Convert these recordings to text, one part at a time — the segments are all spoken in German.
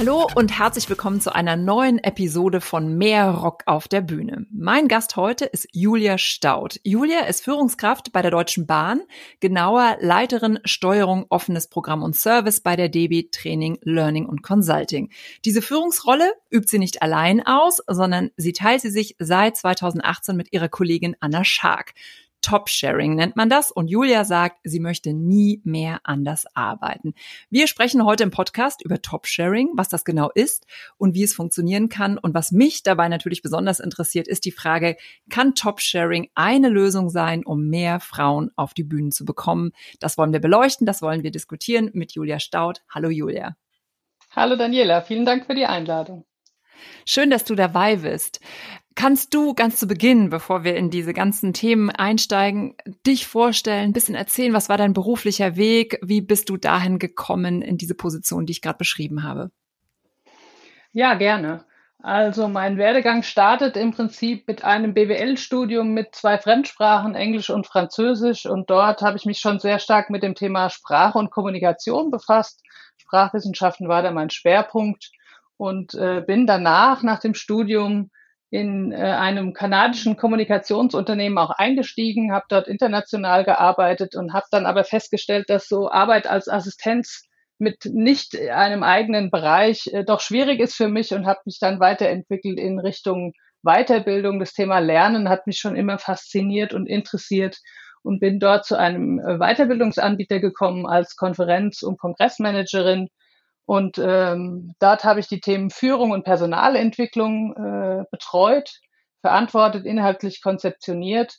Hallo und herzlich willkommen zu einer neuen Episode von Mehr Rock auf der Bühne. Mein Gast heute ist Julia Staud. Julia ist Führungskraft bei der Deutschen Bahn, genauer Leiterin Steuerung offenes Programm und Service bei der DB Training, Learning und Consulting. Diese Führungsrolle übt sie nicht allein aus, sondern sie teilt sie sich seit 2018 mit ihrer Kollegin Anna Schark. Top-Sharing nennt man das. Und Julia sagt, sie möchte nie mehr anders arbeiten. Wir sprechen heute im Podcast über Top-Sharing, was das genau ist und wie es funktionieren kann. Und was mich dabei natürlich besonders interessiert, ist die Frage, kann Top-Sharing eine Lösung sein, um mehr Frauen auf die Bühnen zu bekommen? Das wollen wir beleuchten, das wollen wir diskutieren mit Julia Staud. Hallo Julia. Hallo Daniela, vielen Dank für die Einladung. Schön, dass du dabei bist. Kannst du ganz zu Beginn, bevor wir in diese ganzen Themen einsteigen, dich vorstellen, ein bisschen erzählen, was war dein beruflicher Weg? Wie bist du dahin gekommen in diese Position, die ich gerade beschrieben habe? Ja, gerne. Also mein Werdegang startet im Prinzip mit einem BWL-Studium mit zwei Fremdsprachen, Englisch und Französisch. Und dort habe ich mich schon sehr stark mit dem Thema Sprache und Kommunikation befasst. Sprachwissenschaften war da mein Schwerpunkt und äh, bin danach nach dem Studium in äh, einem kanadischen Kommunikationsunternehmen auch eingestiegen, habe dort international gearbeitet und habe dann aber festgestellt, dass so Arbeit als Assistenz mit nicht einem eigenen Bereich äh, doch schwierig ist für mich und habe mich dann weiterentwickelt in Richtung Weiterbildung. Das Thema Lernen hat mich schon immer fasziniert und interessiert und bin dort zu einem äh, Weiterbildungsanbieter gekommen als Konferenz- und Kongressmanagerin und ähm, dort habe ich die Themen Führung und Personalentwicklung äh, betreut, verantwortet, inhaltlich konzeptioniert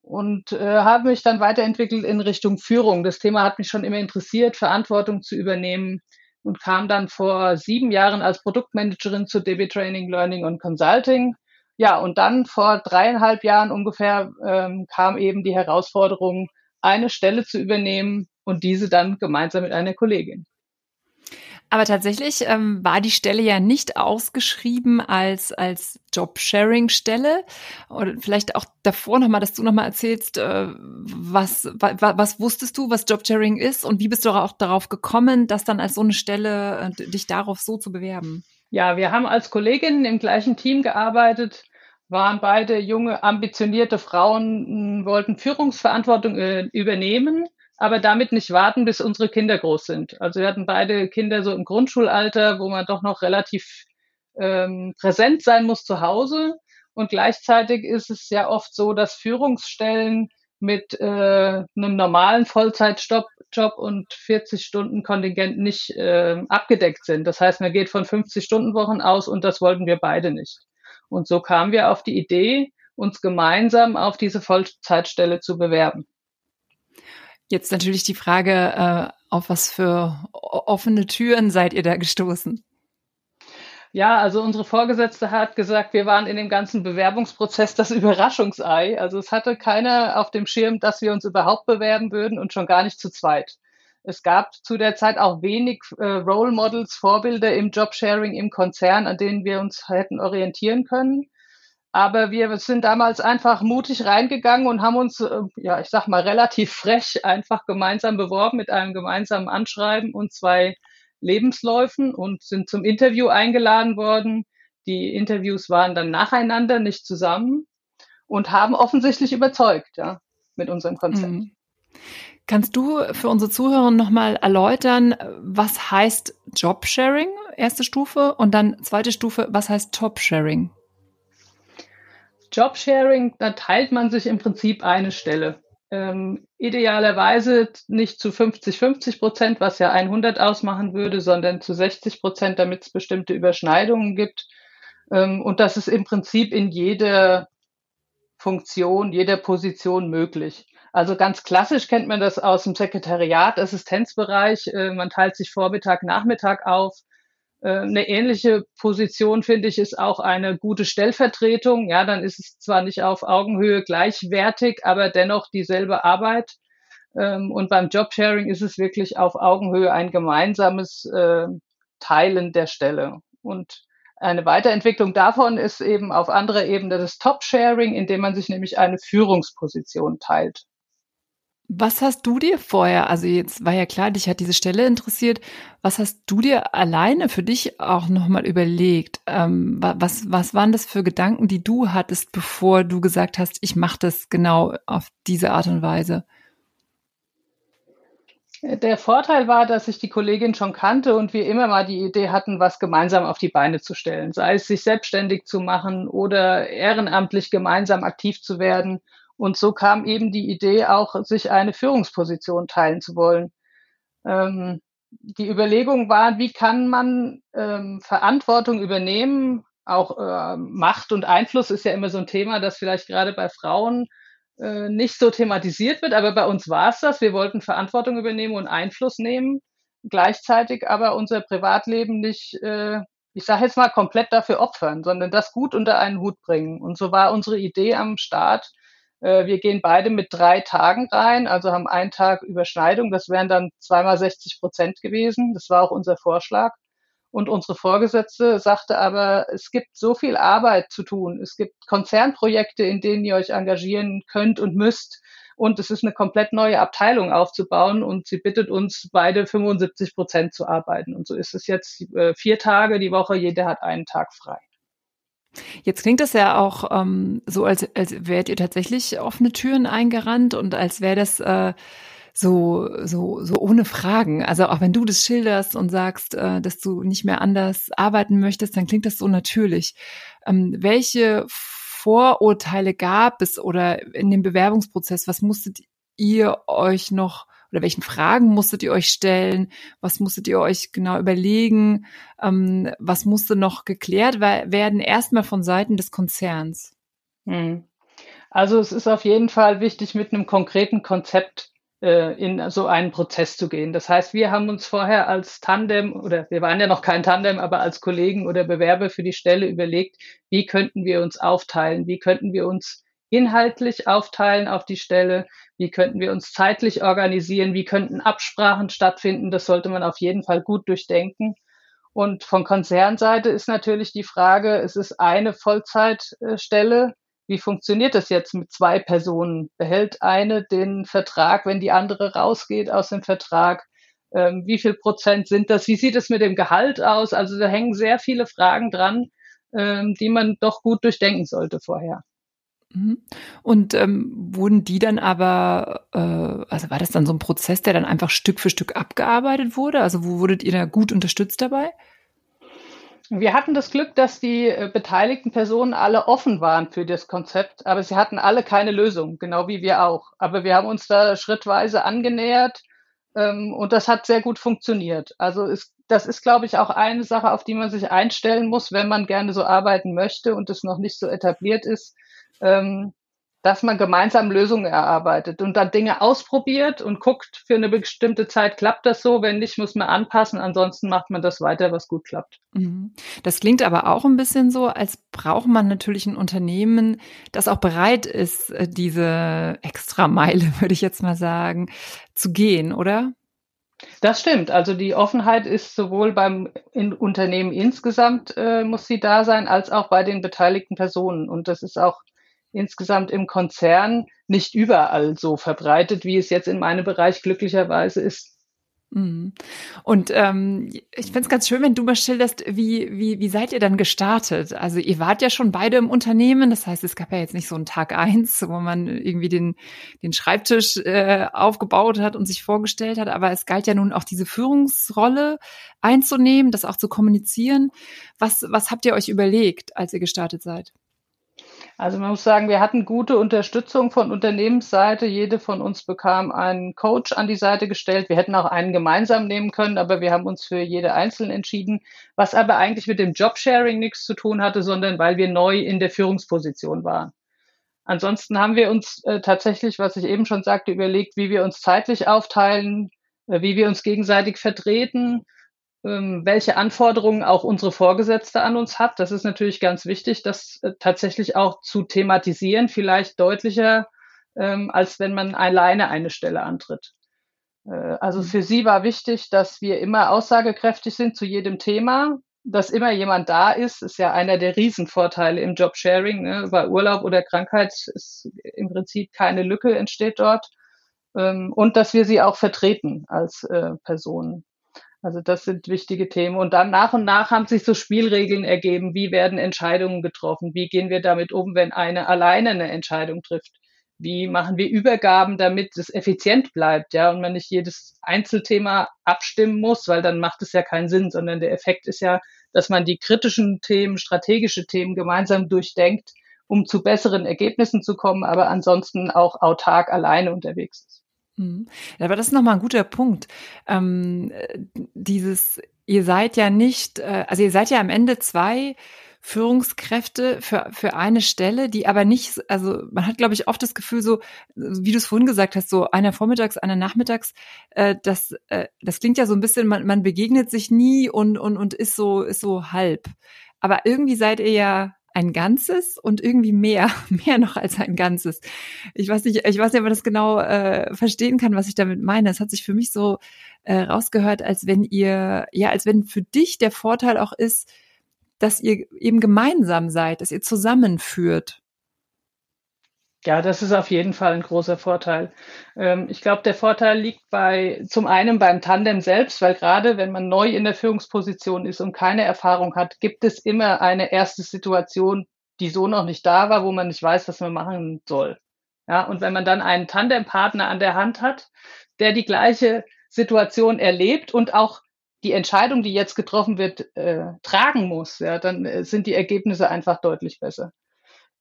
und äh, habe mich dann weiterentwickelt in Richtung Führung. Das Thema hat mich schon immer interessiert, Verantwortung zu übernehmen und kam dann vor sieben Jahren als Produktmanagerin zu DB Training, Learning und Consulting. Ja, und dann vor dreieinhalb Jahren ungefähr ähm, kam eben die Herausforderung, eine Stelle zu übernehmen und diese dann gemeinsam mit einer Kollegin. Aber tatsächlich ähm, war die Stelle ja nicht ausgeschrieben als, als Job-Sharing-Stelle. Oder vielleicht auch davor nochmal, dass du nochmal erzählst, äh, was, wa, was wusstest du, was Job-Sharing ist und wie bist du auch darauf gekommen, das dann als so eine Stelle, äh, dich darauf so zu bewerben? Ja, wir haben als Kolleginnen im gleichen Team gearbeitet, waren beide junge, ambitionierte Frauen, wollten Führungsverantwortung äh, übernehmen aber damit nicht warten, bis unsere Kinder groß sind. Also wir hatten beide Kinder so im Grundschulalter, wo man doch noch relativ ähm, präsent sein muss zu Hause. Und gleichzeitig ist es ja oft so, dass Führungsstellen mit äh, einem normalen Vollzeitjob Job und 40 Stunden Kontingent nicht äh, abgedeckt sind. Das heißt, man geht von 50 Stunden Wochen aus und das wollten wir beide nicht. Und so kamen wir auf die Idee, uns gemeinsam auf diese Vollzeitstelle zu bewerben. Jetzt natürlich die Frage, äh, auf was für offene Türen seid ihr da gestoßen? Ja, also unsere Vorgesetzte hat gesagt, wir waren in dem ganzen Bewerbungsprozess das Überraschungsei. Also es hatte keiner auf dem Schirm, dass wir uns überhaupt bewerben würden und schon gar nicht zu zweit. Es gab zu der Zeit auch wenig äh, Role Models, Vorbilder im Jobsharing im Konzern, an denen wir uns hätten orientieren können. Aber wir sind damals einfach mutig reingegangen und haben uns, äh, ja, ich sag mal, relativ frech einfach gemeinsam beworben mit einem gemeinsamen Anschreiben und zwei Lebensläufen und sind zum Interview eingeladen worden. Die Interviews waren dann nacheinander, nicht zusammen und haben offensichtlich überzeugt, ja, mit unserem Konzept. Mhm. Kannst du für unsere Zuhörer nochmal erläutern, was heißt Jobsharing, erste Stufe, und dann zweite Stufe, was heißt Top-Sharing? Jobsharing, da teilt man sich im Prinzip eine Stelle. Ähm, idealerweise nicht zu 50, 50 Prozent, was ja 100 ausmachen würde, sondern zu 60 Prozent, damit es bestimmte Überschneidungen gibt. Ähm, und das ist im Prinzip in jeder Funktion, jeder Position möglich. Also ganz klassisch kennt man das aus dem Sekretariat, Assistenzbereich. Äh, man teilt sich Vormittag, Nachmittag auf. Äh, eine ähnliche Position, finde ich, ist auch eine gute Stellvertretung. Ja, dann ist es zwar nicht auf Augenhöhe gleichwertig, aber dennoch dieselbe Arbeit. Ähm, und beim Jobsharing ist es wirklich auf Augenhöhe ein gemeinsames äh, Teilen der Stelle. Und eine Weiterentwicklung davon ist eben auf anderer Ebene das Top-Sharing, indem man sich nämlich eine Führungsposition teilt. Was hast du dir vorher, also jetzt war ja klar, dich hat diese Stelle interessiert, was hast du dir alleine für dich auch nochmal überlegt? Ähm, was, was waren das für Gedanken, die du hattest, bevor du gesagt hast, ich mache das genau auf diese Art und Weise? Der Vorteil war, dass ich die Kollegin schon kannte und wir immer mal die Idee hatten, was gemeinsam auf die Beine zu stellen, sei es sich selbstständig zu machen oder ehrenamtlich gemeinsam aktiv zu werden. Und so kam eben die Idee auch, sich eine Führungsposition teilen zu wollen. Ähm, die Überlegung war, wie kann man ähm, Verantwortung übernehmen? Auch äh, Macht und Einfluss ist ja immer so ein Thema, das vielleicht gerade bei Frauen äh, nicht so thematisiert wird, aber bei uns war es das. Wir wollten Verantwortung übernehmen und Einfluss nehmen, gleichzeitig aber unser Privatleben nicht, äh, ich sage jetzt mal, komplett dafür opfern, sondern das gut unter einen Hut bringen. Und so war unsere Idee am Start. Äh, wir gehen beide mit drei Tagen rein, also haben einen Tag Überschneidung. Das wären dann zweimal 60 Prozent gewesen. Das war auch unser Vorschlag. Und unsere Vorgesetzte sagte aber, es gibt so viel Arbeit zu tun. Es gibt Konzernprojekte, in denen ihr euch engagieren könnt und müsst. Und es ist eine komplett neue Abteilung aufzubauen. Und sie bittet uns beide 75 Prozent zu arbeiten. Und so ist es jetzt äh, vier Tage die Woche. Jeder hat einen Tag frei. Jetzt klingt das ja auch ähm, so, als, als wärt ihr tatsächlich offene Türen eingerannt und als wäre das äh, so, so, so ohne Fragen. Also auch wenn du das schilderst und sagst, äh, dass du nicht mehr anders arbeiten möchtest, dann klingt das so natürlich. Ähm, welche Vorurteile gab es oder in dem Bewerbungsprozess, was musstet ihr euch noch oder welchen Fragen musstet ihr euch stellen? Was musstet ihr euch genau überlegen? Ähm, was musste noch geklärt werden? Erstmal von Seiten des Konzerns. Hm. Also es ist auf jeden Fall wichtig, mit einem konkreten Konzept äh, in so einen Prozess zu gehen. Das heißt, wir haben uns vorher als Tandem oder wir waren ja noch kein Tandem, aber als Kollegen oder Bewerber für die Stelle überlegt, wie könnten wir uns aufteilen, wie könnten wir uns inhaltlich aufteilen auf die Stelle, wie könnten wir uns zeitlich organisieren, wie könnten Absprachen stattfinden. Das sollte man auf jeden Fall gut durchdenken. Und von Konzernseite ist natürlich die Frage, es ist eine Vollzeitstelle, wie funktioniert das jetzt mit zwei Personen? Behält eine den Vertrag, wenn die andere rausgeht aus dem Vertrag? Ähm, wie viel Prozent sind das? Wie sieht es mit dem Gehalt aus? Also da hängen sehr viele Fragen dran, ähm, die man doch gut durchdenken sollte vorher. Mhm. Und ähm, wurden die dann aber, äh, also war das dann so ein Prozess, der dann einfach Stück für Stück abgearbeitet wurde? Also wo wurdet ihr da gut unterstützt dabei? Wir hatten das Glück, dass die äh, beteiligten Personen alle offen waren für das Konzept, aber sie hatten alle keine Lösung, genau wie wir auch. Aber wir haben uns da schrittweise angenähert ähm, und das hat sehr gut funktioniert. Also ist, das ist, glaube ich, auch eine Sache, auf die man sich einstellen muss, wenn man gerne so arbeiten möchte und es noch nicht so etabliert ist. Ähm, dass man gemeinsam Lösungen erarbeitet und dann Dinge ausprobiert und guckt, für eine bestimmte Zeit klappt das so, wenn nicht, muss man anpassen, ansonsten macht man das weiter, was gut klappt. Mhm. Das klingt aber auch ein bisschen so, als braucht man natürlich ein Unternehmen, das auch bereit ist, äh, diese Extrameile, würde ich jetzt mal sagen, zu gehen, oder? Das stimmt. Also die Offenheit ist sowohl beim in Unternehmen insgesamt äh, muss sie da sein, als auch bei den beteiligten Personen. Und das ist auch insgesamt im Konzern nicht überall so verbreitet, wie es jetzt in meinem Bereich glücklicherweise ist. Mhm. Und ähm, ich finde es ganz schön, wenn du mal schilderst, wie, wie, wie seid ihr dann gestartet? Also ihr wart ja schon beide im Unternehmen, das heißt, es gab ja jetzt nicht so einen Tag eins, wo man irgendwie den, den Schreibtisch äh, aufgebaut hat und sich vorgestellt hat, aber es galt ja nun auch diese Führungsrolle einzunehmen, das auch zu kommunizieren. Was, was habt ihr euch überlegt, als ihr gestartet seid? Also man muss sagen, wir hatten gute Unterstützung von Unternehmensseite. Jede von uns bekam einen Coach an die Seite gestellt. Wir hätten auch einen gemeinsam nehmen können, aber wir haben uns für jede einzeln entschieden, was aber eigentlich mit dem Jobsharing nichts zu tun hatte, sondern weil wir neu in der Führungsposition waren. Ansonsten haben wir uns äh, tatsächlich, was ich eben schon sagte, überlegt, wie wir uns zeitlich aufteilen, äh, wie wir uns gegenseitig vertreten, welche Anforderungen auch unsere Vorgesetzte an uns hat. Das ist natürlich ganz wichtig, das äh, tatsächlich auch zu thematisieren, vielleicht deutlicher, ähm, als wenn man alleine eine Stelle antritt. Äh, also mhm. für sie war wichtig, dass wir immer aussagekräftig sind zu jedem Thema, dass immer jemand da ist, ist ja einer der Riesenvorteile im Jobsharing. Ne? Bei Urlaub oder Krankheit ist im Prinzip keine Lücke entsteht dort. Ähm, und dass wir sie auch vertreten als äh, Personen. Also das sind wichtige Themen. Und dann nach und nach haben sich so Spielregeln ergeben. Wie werden Entscheidungen getroffen? Wie gehen wir damit um, wenn eine alleine eine Entscheidung trifft? Wie machen wir Übergaben, damit es effizient bleibt, ja, und man nicht jedes Einzelthema abstimmen muss, weil dann macht es ja keinen Sinn, sondern der Effekt ist ja, dass man die kritischen Themen, strategische Themen gemeinsam durchdenkt, um zu besseren Ergebnissen zu kommen, aber ansonsten auch autark alleine unterwegs ist. Mhm. Aber das ist nochmal ein guter Punkt. Ähm, dieses, ihr seid ja nicht, äh, also ihr seid ja am Ende zwei Führungskräfte für, für eine Stelle, die aber nicht, also man hat, glaube ich, oft das Gefühl, so, wie du es vorhin gesagt hast, so einer vormittags, einer nachmittags, äh, das, äh, das klingt ja so ein bisschen, man, man begegnet sich nie und, und, und ist so, ist so halb. Aber irgendwie seid ihr ja ein Ganzes und irgendwie mehr, mehr noch als ein Ganzes. Ich weiß nicht, ich weiß nicht, ob man das genau äh, verstehen kann, was ich damit meine. Es hat sich für mich so äh, rausgehört, als wenn ihr, ja, als wenn für dich der Vorteil auch ist, dass ihr eben gemeinsam seid, dass ihr zusammenführt. Ja, das ist auf jeden Fall ein großer Vorteil. Ähm, ich glaube, der Vorteil liegt bei zum einen beim Tandem selbst, weil gerade wenn man neu in der Führungsposition ist und keine Erfahrung hat, gibt es immer eine erste Situation, die so noch nicht da war, wo man nicht weiß, was man machen soll. Ja, und wenn man dann einen Tandempartner an der Hand hat, der die gleiche Situation erlebt und auch die Entscheidung, die jetzt getroffen wird, äh, tragen muss, ja, dann äh, sind die Ergebnisse einfach deutlich besser.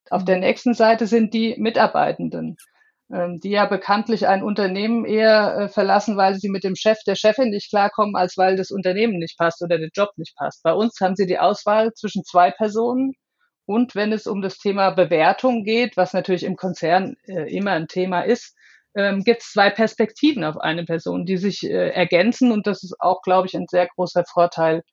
Auf der mhm. nächsten Seite sind die Mitarbeitenden, ähm, die ja bekanntlich ein Unternehmen eher äh, verlassen, weil sie mit dem Chef, der Chefin nicht klarkommen, als weil das Unternehmen nicht passt oder der Job nicht passt. Bei uns haben sie die Auswahl zwischen zwei Personen und wenn es um das Thema Bewertung geht, was natürlich im Konzern äh, immer ein Thema ist, ähm, gibt es zwei Perspektiven auf eine Person, die sich äh, ergänzen und das ist auch, glaube ich, ein sehr großer Vorteil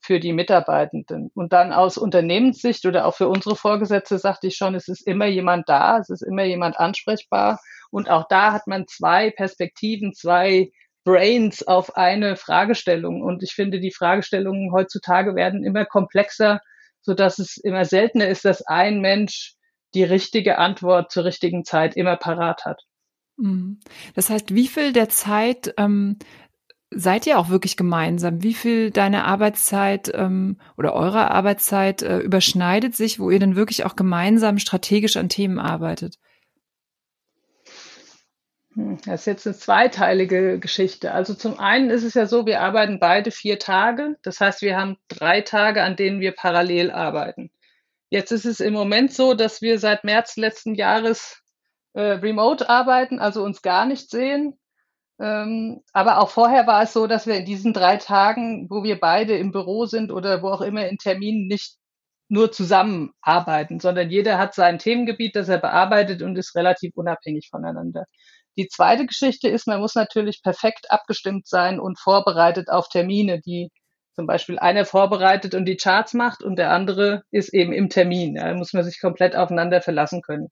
für die Mitarbeitenden. Und dann aus Unternehmenssicht oder auch für unsere Vorgesetzte sagte ich schon, es ist immer jemand da, es ist immer jemand ansprechbar und auch da hat man zwei Perspektiven, zwei Brains auf eine Fragestellung. Und ich finde, die Fragestellungen heutzutage werden immer komplexer, so dass es immer seltener ist, dass ein Mensch die richtige Antwort zur richtigen Zeit immer parat hat. Mhm. Das heißt, wie viel der Zeit ähm, seid ihr auch wirklich gemeinsam? Wie viel deine Arbeitszeit ähm, oder eure Arbeitszeit äh, überschneidet sich, wo ihr dann wirklich auch gemeinsam strategisch an Themen arbeitet? Hm, das ist jetzt eine zweiteilige Geschichte. Also zum einen ist es ja so, wir arbeiten beide vier Tage. Das heißt, wir haben drei Tage, an denen wir parallel arbeiten. Jetzt ist es im Moment so, dass wir seit März letzten Jahres äh, remote arbeiten, also uns gar nicht sehen. Ähm, aber auch vorher war es so, dass wir in diesen drei Tagen, wo wir beide im Büro sind oder wo auch immer in Terminen nicht nur zusammenarbeiten, sondern jeder hat sein Themengebiet, das er bearbeitet und ist relativ unabhängig voneinander. Die zweite Geschichte ist, man muss natürlich perfekt abgestimmt sein und vorbereitet auf Termine, die zum Beispiel einer vorbereitet und die Charts macht und der andere ist eben im Termin. Da muss man sich komplett aufeinander verlassen können.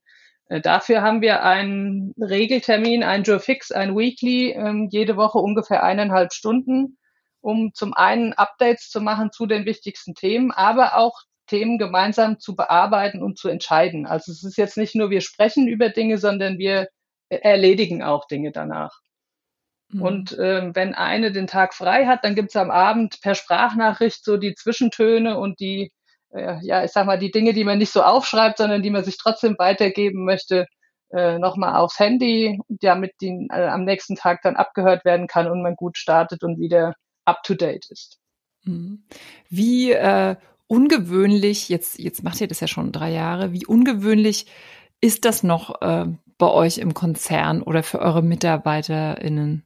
Äh, dafür haben wir einen Regeltermin, ein Joe Fix, ein Weekly, ähm, jede Woche ungefähr eineinhalb Stunden, um zum einen Updates zu machen zu den wichtigsten Themen, aber auch Themen gemeinsam zu bearbeiten und zu entscheiden. Also es ist jetzt nicht nur wir sprechen über Dinge, sondern wir erledigen auch Dinge danach. Mhm. Und ähm, wenn eine den Tag frei hat, dann gibt es am Abend per Sprachnachricht so die Zwischentöne und die äh, ja, ich sag mal, die Dinge, die man nicht so aufschreibt, sondern die man sich trotzdem weitergeben möchte, äh, nochmal aufs Handy, damit die äh, am nächsten Tag dann abgehört werden kann und man gut startet und wieder up to date ist. Mhm. Wie äh, ungewöhnlich, jetzt, jetzt macht ihr das ja schon drei Jahre, wie ungewöhnlich ist das noch äh, bei euch im Konzern oder für eure MitarbeiterInnen?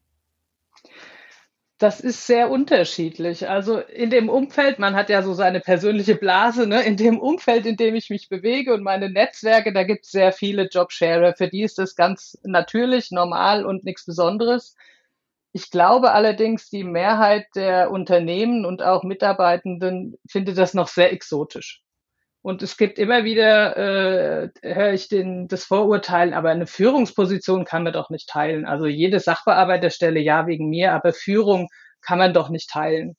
Das ist sehr unterschiedlich. Also in dem Umfeld, man hat ja so seine persönliche Blase, ne? in dem Umfeld, in dem ich mich bewege und meine Netzwerke, da gibt es sehr viele Jobsharer. Für die ist das ganz natürlich, normal und nichts Besonderes. Ich glaube allerdings, die Mehrheit der Unternehmen und auch Mitarbeitenden findet das noch sehr exotisch. Und es gibt immer wieder, äh, höre ich den, das Vorurteil, aber eine Führungsposition kann man doch nicht teilen. Also jede Sachbearbeiterstelle ja wegen mir, aber Führung kann man doch nicht teilen.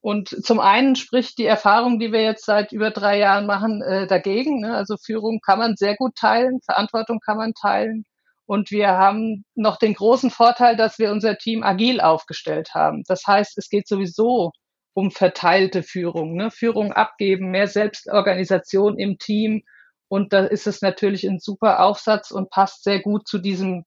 Und zum einen spricht die Erfahrung, die wir jetzt seit über drei Jahren machen, äh, dagegen. Ne? Also Führung kann man sehr gut teilen, Verantwortung kann man teilen. Und wir haben noch den großen Vorteil, dass wir unser Team agil aufgestellt haben. Das heißt, es geht sowieso um verteilte Führung, ne? Führung abgeben, mehr Selbstorganisation im Team. Und da ist es natürlich ein super Aufsatz und passt sehr gut zu diesem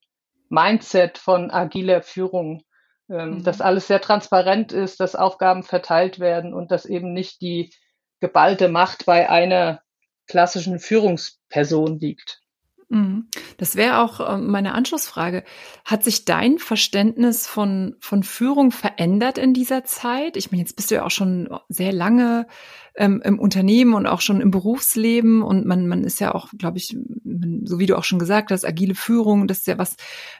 Mindset von agiler Führung ähm, mhm. dass alles sehr transparent ist, dass Aufgaben verteilt werden und dass eben nicht die geballte Macht bei einer klassischen Führungsperson liegt. Mhm. Das wäre auch ähm, meine Anschlussfrage. Hat sich dein Verständnis von, von Führung verändert in dieser Zeit? Ich meine, jetzt bist du ja auch schon sehr lange ähm, im Unternehmen und auch schon im Berufsleben und man, man ist ja auch, glaube ich, man, so wie du auch schon gesagt hast, agile Führung, das ist ja was,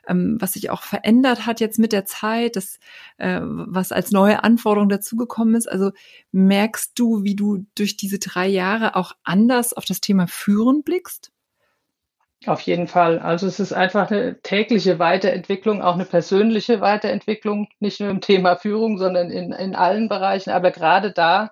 ähm, was sich auch verändert hat jetzt mit der Zeit, das, äh, was als neue Anforderung dazugekommen ist. Also merkst du, wie du durch diese drei Jahre auch anders auf das Thema Führen blickst? Auf jeden Fall. Also es ist einfach eine tägliche Weiterentwicklung, auch eine persönliche Weiterentwicklung, nicht nur im Thema Führung, sondern in, in allen Bereichen. Aber gerade da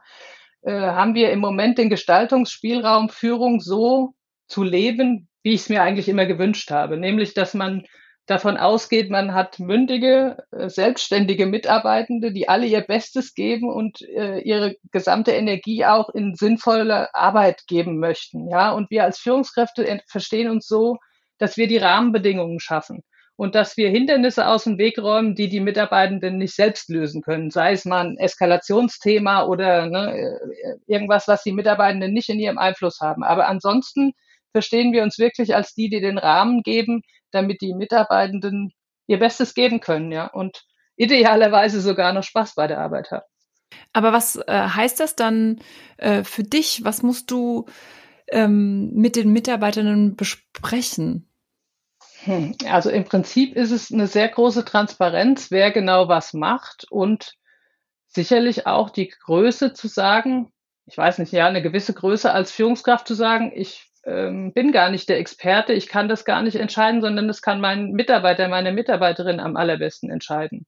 äh, haben wir im Moment den Gestaltungsspielraum, Führung so zu leben, wie ich es mir eigentlich immer gewünscht habe. Nämlich, dass man davon ausgeht, man hat mündige, äh, selbstständige Mitarbeitende, die alle ihr Bestes geben und äh, ihre gesamte Energie auch in sinnvolle Arbeit geben möchten. Ja, und wir als Führungskräfte verstehen uns so, dass wir die Rahmenbedingungen schaffen und dass wir Hindernisse aus dem Weg räumen, die die Mitarbeitenden nicht selbst lösen können. Sei es mal ein Eskalationsthema oder ne, äh, irgendwas, was die Mitarbeitenden nicht in ihrem Einfluss haben. Aber ansonsten verstehen wir uns wirklich als die, die den Rahmen geben, damit die Mitarbeitenden ihr Bestes geben können, ja, und idealerweise sogar noch Spaß bei der Arbeit haben. Aber was äh, heißt das dann äh, für dich? Was musst du ähm, mit den Mitarbeitenden besprechen? Hm, also im Prinzip ist es eine sehr große Transparenz, wer genau was macht und sicherlich auch die Größe zu sagen, ich weiß nicht, ja, eine gewisse Größe als Führungskraft zu sagen, ich ähm, bin gar nicht der Experte, ich kann das gar nicht entscheiden, sondern das kann mein Mitarbeiter, meine Mitarbeiterin am allerbesten entscheiden.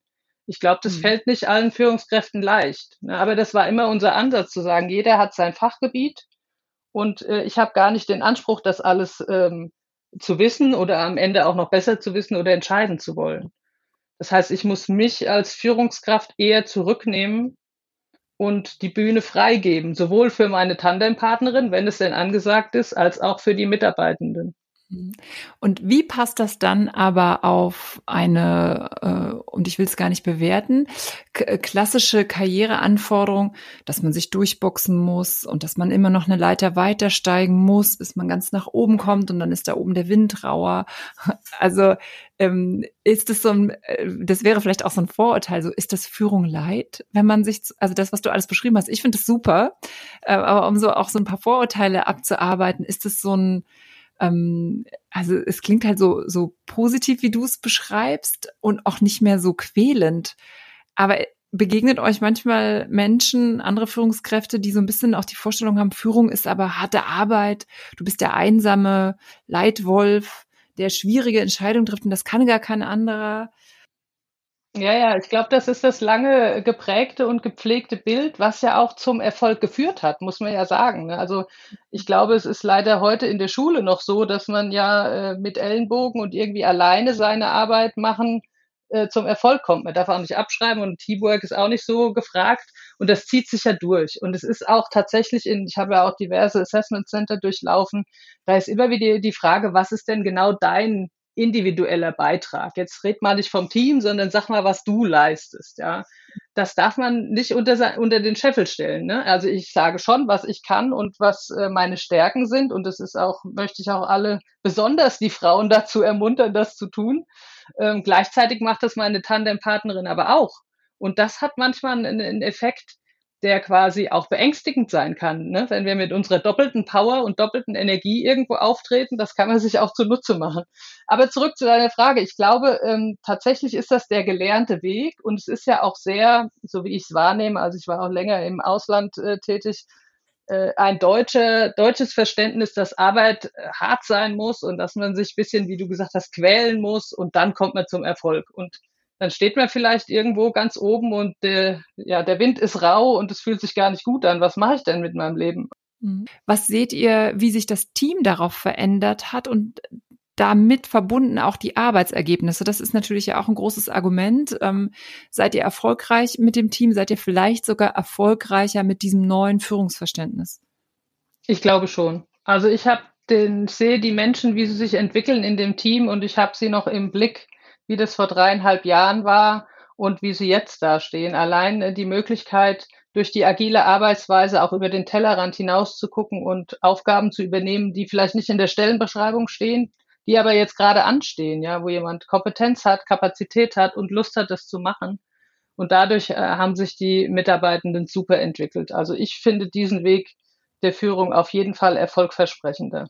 Ich glaube, das mhm. fällt nicht allen Führungskräften leicht. Ne? Aber das war immer unser Ansatz zu sagen, jeder hat sein Fachgebiet und äh, ich habe gar nicht den Anspruch, das alles ähm, zu wissen oder am Ende auch noch besser zu wissen oder entscheiden zu wollen. Das heißt, ich muss mich als Führungskraft eher zurücknehmen und die Bühne freigeben, sowohl für meine Tandempartnerin, wenn es denn angesagt ist, als auch für die Mitarbeitenden. Mhm. Und wie passt das dann aber auf eine, äh, und ich will es gar nicht bewerten, äh, klassische Karriereanforderung, dass man sich durchboxen muss und dass man immer noch eine Leiter weitersteigen muss, bis man ganz nach oben kommt und dann ist da oben der Wind rauer. Also ähm, ist das so ein, äh, das wäre vielleicht auch so ein Vorurteil, so ist das Führung leid, wenn man sich, also das, was du alles beschrieben hast, ich finde das super, äh, aber um so auch so ein paar Vorurteile abzuarbeiten, ist das so ein, ähm, also es klingt halt so, so positiv, wie du es beschreibst und auch nicht mehr so quälend. Aber begegnet euch manchmal Menschen, andere Führungskräfte, die so ein bisschen auch die Vorstellung haben, Führung ist aber harte Arbeit, du bist der einsame Leitwolf, der schwierige Entscheidungen trifft und das kann gar kein anderer. Ja, ja, ich glaube, das ist das lange geprägte und gepflegte Bild, was ja auch zum Erfolg geführt hat, muss man ja sagen. Ne? Also ich glaube, es ist leider heute in der Schule noch so, dass man ja äh, mit Ellenbogen und irgendwie alleine seine Arbeit machen äh, zum Erfolg kommt. Man darf auch nicht abschreiben und Teamwork ist auch nicht so gefragt und das zieht sich ja durch. Und es ist auch tatsächlich in, ich habe ja auch diverse Assessment Center durchlaufen, da ist immer wieder die Frage, was ist denn genau dein individueller Beitrag. Jetzt red mal nicht vom Team, sondern sag mal, was du leistest, ja. Das darf man nicht unter, unter den Scheffel stellen. Ne? Also ich sage schon, was ich kann und was äh, meine Stärken sind. Und das ist auch, möchte ich auch alle, besonders die Frauen dazu ermuntern, das zu tun. Ähm, gleichzeitig macht das meine Tandempartnerin aber auch. Und das hat manchmal einen, einen Effekt, der quasi auch beängstigend sein kann. Ne? Wenn wir mit unserer doppelten Power und doppelten Energie irgendwo auftreten, das kann man sich auch zunutze machen. Aber zurück zu deiner Frage. Ich glaube, ähm, tatsächlich ist das der gelernte Weg und es ist ja auch sehr, so wie ich es wahrnehme, also ich war auch länger im Ausland äh, tätig, äh, ein deutsche, deutsches Verständnis, dass Arbeit äh, hart sein muss und dass man sich bisschen, wie du gesagt hast, quälen muss und dann kommt man zum Erfolg. Und dann steht man vielleicht irgendwo ganz oben und der, ja, der Wind ist rau und es fühlt sich gar nicht gut an. Was mache ich denn mit meinem Leben? Mhm. Was seht ihr, wie sich das Team darauf verändert hat und damit verbunden auch die Arbeitsergebnisse? Das ist natürlich ja auch ein großes Argument. Ähm, seid ihr erfolgreich mit dem Team? Seid ihr vielleicht sogar erfolgreicher mit diesem neuen Führungsverständnis? Ich glaube schon. Also ich habe den sehe die Menschen, wie sie sich entwickeln in dem Team und ich habe sie noch im Blick, wie das vor dreieinhalb Jahren war und wie sie jetzt dastehen. Allein äh, die Möglichkeit, durch die agile Arbeitsweise auch über den Tellerrand hinaus zu gucken und Aufgaben zu übernehmen, die vielleicht nicht in der Stellenbeschreibung stehen, die aber jetzt gerade anstehen, ja, wo jemand Kompetenz hat, Kapazität hat und Lust hat, das zu machen. Und dadurch äh, haben sich die Mitarbeitenden super entwickelt. Also ich finde diesen Weg der Führung auf jeden Fall erfolgversprechender.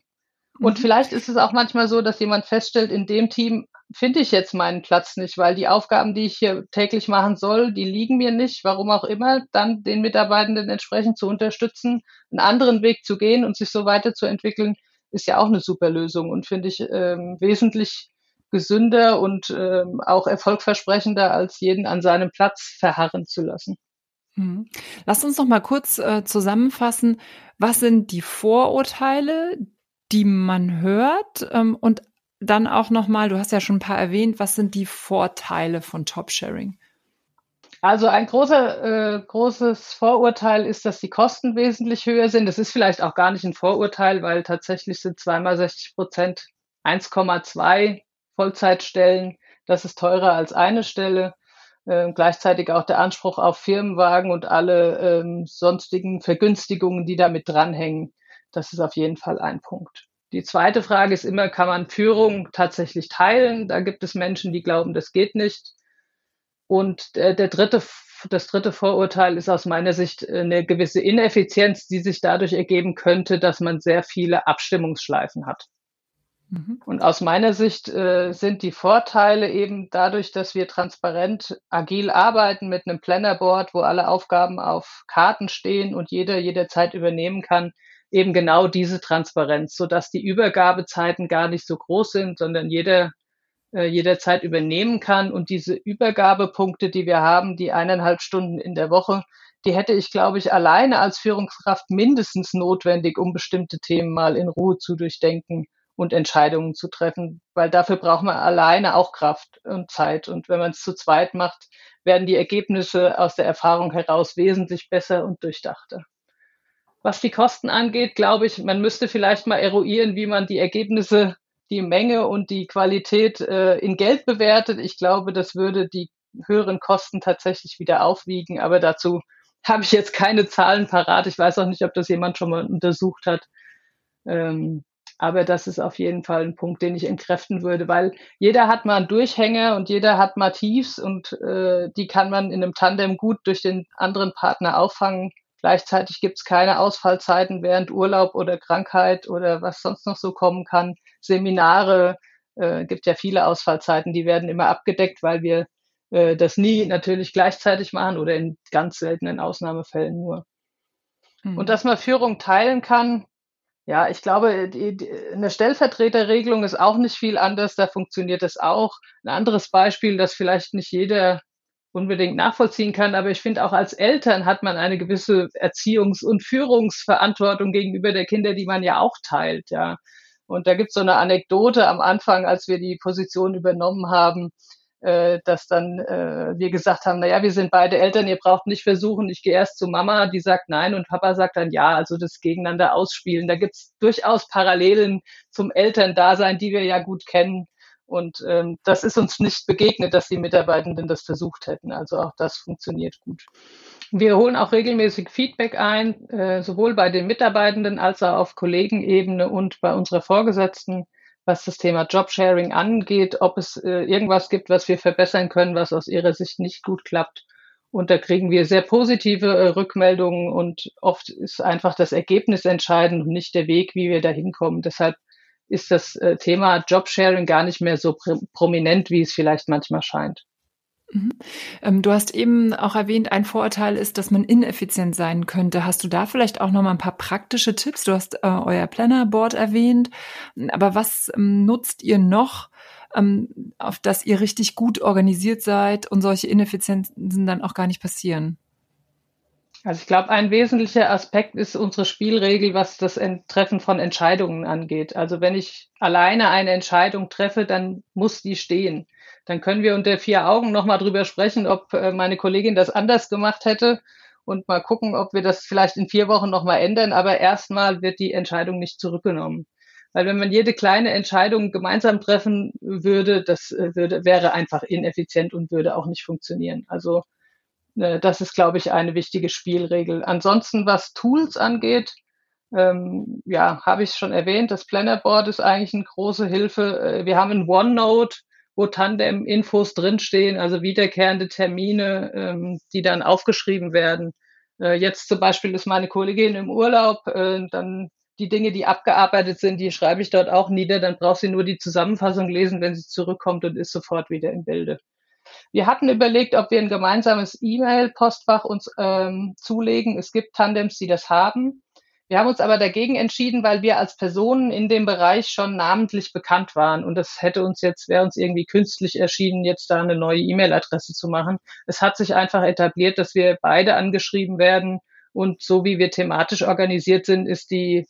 Und mhm. vielleicht ist es auch manchmal so, dass jemand feststellt, in dem Team finde ich jetzt meinen Platz nicht, weil die Aufgaben, die ich hier täglich machen soll, die liegen mir nicht, warum auch immer, dann den Mitarbeitenden entsprechend zu unterstützen, einen anderen Weg zu gehen und sich so weiterzuentwickeln, ist ja auch eine super Lösung und finde ich ähm, wesentlich gesünder und ähm, auch erfolgversprechender, als jeden an seinem Platz verharren zu lassen. Mhm. Lass uns noch mal kurz äh, zusammenfassen. Was sind die Vorurteile, die man hört? Ähm, und dann auch noch mal, du hast ja schon ein paar erwähnt, was sind die Vorteile von Top-Sharing? Also ein großer, äh, großes Vorurteil ist, dass die Kosten wesentlich höher sind. Das ist vielleicht auch gar nicht ein Vorurteil, weil tatsächlich sind zweimal 60 Prozent 1,2 Vollzeitstellen. Das ist teurer als eine Stelle. Äh, gleichzeitig auch der Anspruch auf Firmenwagen und alle ähm, sonstigen Vergünstigungen, die damit dranhängen. Das ist auf jeden Fall ein Punkt. Die zweite Frage ist immer, kann man Führung tatsächlich teilen? Da gibt es Menschen, die glauben, das geht nicht. Und der, der dritte, das dritte Vorurteil ist aus meiner Sicht eine gewisse Ineffizienz, die sich dadurch ergeben könnte, dass man sehr viele Abstimmungsschleifen hat. Mhm. Und aus meiner Sicht äh, sind die Vorteile eben dadurch, dass wir transparent agil arbeiten mit einem Plannerboard, wo alle Aufgaben auf Karten stehen und jeder jederzeit übernehmen kann, eben genau diese Transparenz, so dass die Übergabezeiten gar nicht so groß sind, sondern jeder äh, jederzeit übernehmen kann. Und diese Übergabepunkte, die wir haben, die eineinhalb Stunden in der Woche, die hätte ich, glaube ich, alleine als Führungskraft mindestens notwendig, um bestimmte Themen mal in Ruhe zu durchdenken und Entscheidungen zu treffen, weil dafür braucht man alleine auch Kraft und Zeit. Und wenn man es zu zweit macht, werden die Ergebnisse aus der Erfahrung heraus wesentlich besser und durchdachter. Was die Kosten angeht, glaube ich, man müsste vielleicht mal eruieren, wie man die Ergebnisse, die Menge und die Qualität äh, in Geld bewertet. Ich glaube, das würde die höheren Kosten tatsächlich wieder aufwiegen. Aber dazu habe ich jetzt keine Zahlen parat. Ich weiß auch nicht, ob das jemand schon mal untersucht hat. Ähm, aber das ist auf jeden Fall ein Punkt, den ich entkräften würde, weil jeder hat mal einen Durchhänger und jeder hat mal Tiefs und äh, die kann man in einem Tandem gut durch den anderen Partner auffangen. Gleichzeitig gibt es keine Ausfallzeiten während Urlaub oder Krankheit oder was sonst noch so kommen kann. Seminare, äh, gibt ja viele Ausfallzeiten, die werden immer abgedeckt, weil wir äh, das nie natürlich gleichzeitig machen oder in ganz seltenen Ausnahmefällen nur. Mhm. Und dass man Führung teilen kann, ja, ich glaube, die, die, eine Stellvertreterregelung ist auch nicht viel anders. Da funktioniert es auch. Ein anderes Beispiel, das vielleicht nicht jeder unbedingt nachvollziehen kann, aber ich finde auch als Eltern hat man eine gewisse Erziehungs- und Führungsverantwortung gegenüber der Kinder, die man ja auch teilt, ja. Und da gibt es so eine Anekdote am Anfang, als wir die Position übernommen haben äh, dass dann äh, wir gesagt haben, naja, wir sind beide Eltern, ihr braucht nicht versuchen, ich gehe erst zu Mama, die sagt nein und Papa sagt dann ja, also das gegeneinander ausspielen. Da gibt's durchaus Parallelen zum Elterndasein, die wir ja gut kennen. Und ähm, das ist uns nicht begegnet, dass die Mitarbeitenden das versucht hätten. Also auch das funktioniert gut. Wir holen auch regelmäßig Feedback ein, äh, sowohl bei den Mitarbeitenden als auch auf Kollegenebene und bei unserer Vorgesetzten was das Thema Jobsharing angeht, ob es äh, irgendwas gibt, was wir verbessern können, was aus Ihrer Sicht nicht gut klappt. Und da kriegen wir sehr positive äh, Rückmeldungen und oft ist einfach das Ergebnis entscheidend und nicht der Weg, wie wir da hinkommen. Deshalb ist das äh, Thema Jobsharing gar nicht mehr so prominent, wie es vielleicht manchmal scheint. Mhm. Ähm, du hast eben auch erwähnt, ein Vorurteil ist, dass man ineffizient sein könnte. Hast du da vielleicht auch noch mal ein paar praktische Tipps? Du hast äh, euer Planner Board erwähnt, aber was ähm, nutzt ihr noch, ähm, auf das ihr richtig gut organisiert seid und solche Ineffizienzen dann auch gar nicht passieren? Also ich glaube, ein wesentlicher Aspekt ist unsere Spielregel, was das Treffen von Entscheidungen angeht. Also wenn ich alleine eine Entscheidung treffe, dann muss die stehen. Dann können wir unter vier Augen nochmal drüber sprechen, ob äh, meine Kollegin das anders gemacht hätte und mal gucken, ob wir das vielleicht in vier Wochen nochmal ändern. Aber erstmal wird die Entscheidung nicht zurückgenommen. Weil wenn man jede kleine Entscheidung gemeinsam treffen würde, das äh, würde, wäre einfach ineffizient und würde auch nicht funktionieren. Also das ist, glaube ich, eine wichtige Spielregel. Ansonsten, was Tools angeht, ähm, ja, habe ich schon erwähnt, das Plannerboard ist eigentlich eine große Hilfe. Äh, wir haben ein OneNote, wo Tandem-Infos drinstehen, also wiederkehrende Termine, ähm, die dann aufgeschrieben werden. Äh, jetzt zum Beispiel ist meine Kollegin im Urlaub, äh, dann die Dinge, die abgearbeitet sind, die schreibe ich dort auch nieder. Dann braucht sie nur die Zusammenfassung lesen, wenn sie zurückkommt und ist sofort wieder im Bilde. Wir hatten überlegt, ob wir ein gemeinsames E-Mail-Postfach uns ähm, zulegen. Es gibt Tandems, die das haben. Wir haben uns aber dagegen entschieden, weil wir als Personen in dem Bereich schon namentlich bekannt waren. Und das hätte uns jetzt, wäre uns irgendwie künstlich erschienen, jetzt da eine neue E-Mail-Adresse zu machen. Es hat sich einfach etabliert, dass wir beide angeschrieben werden. Und so wie wir thematisch organisiert sind, ist die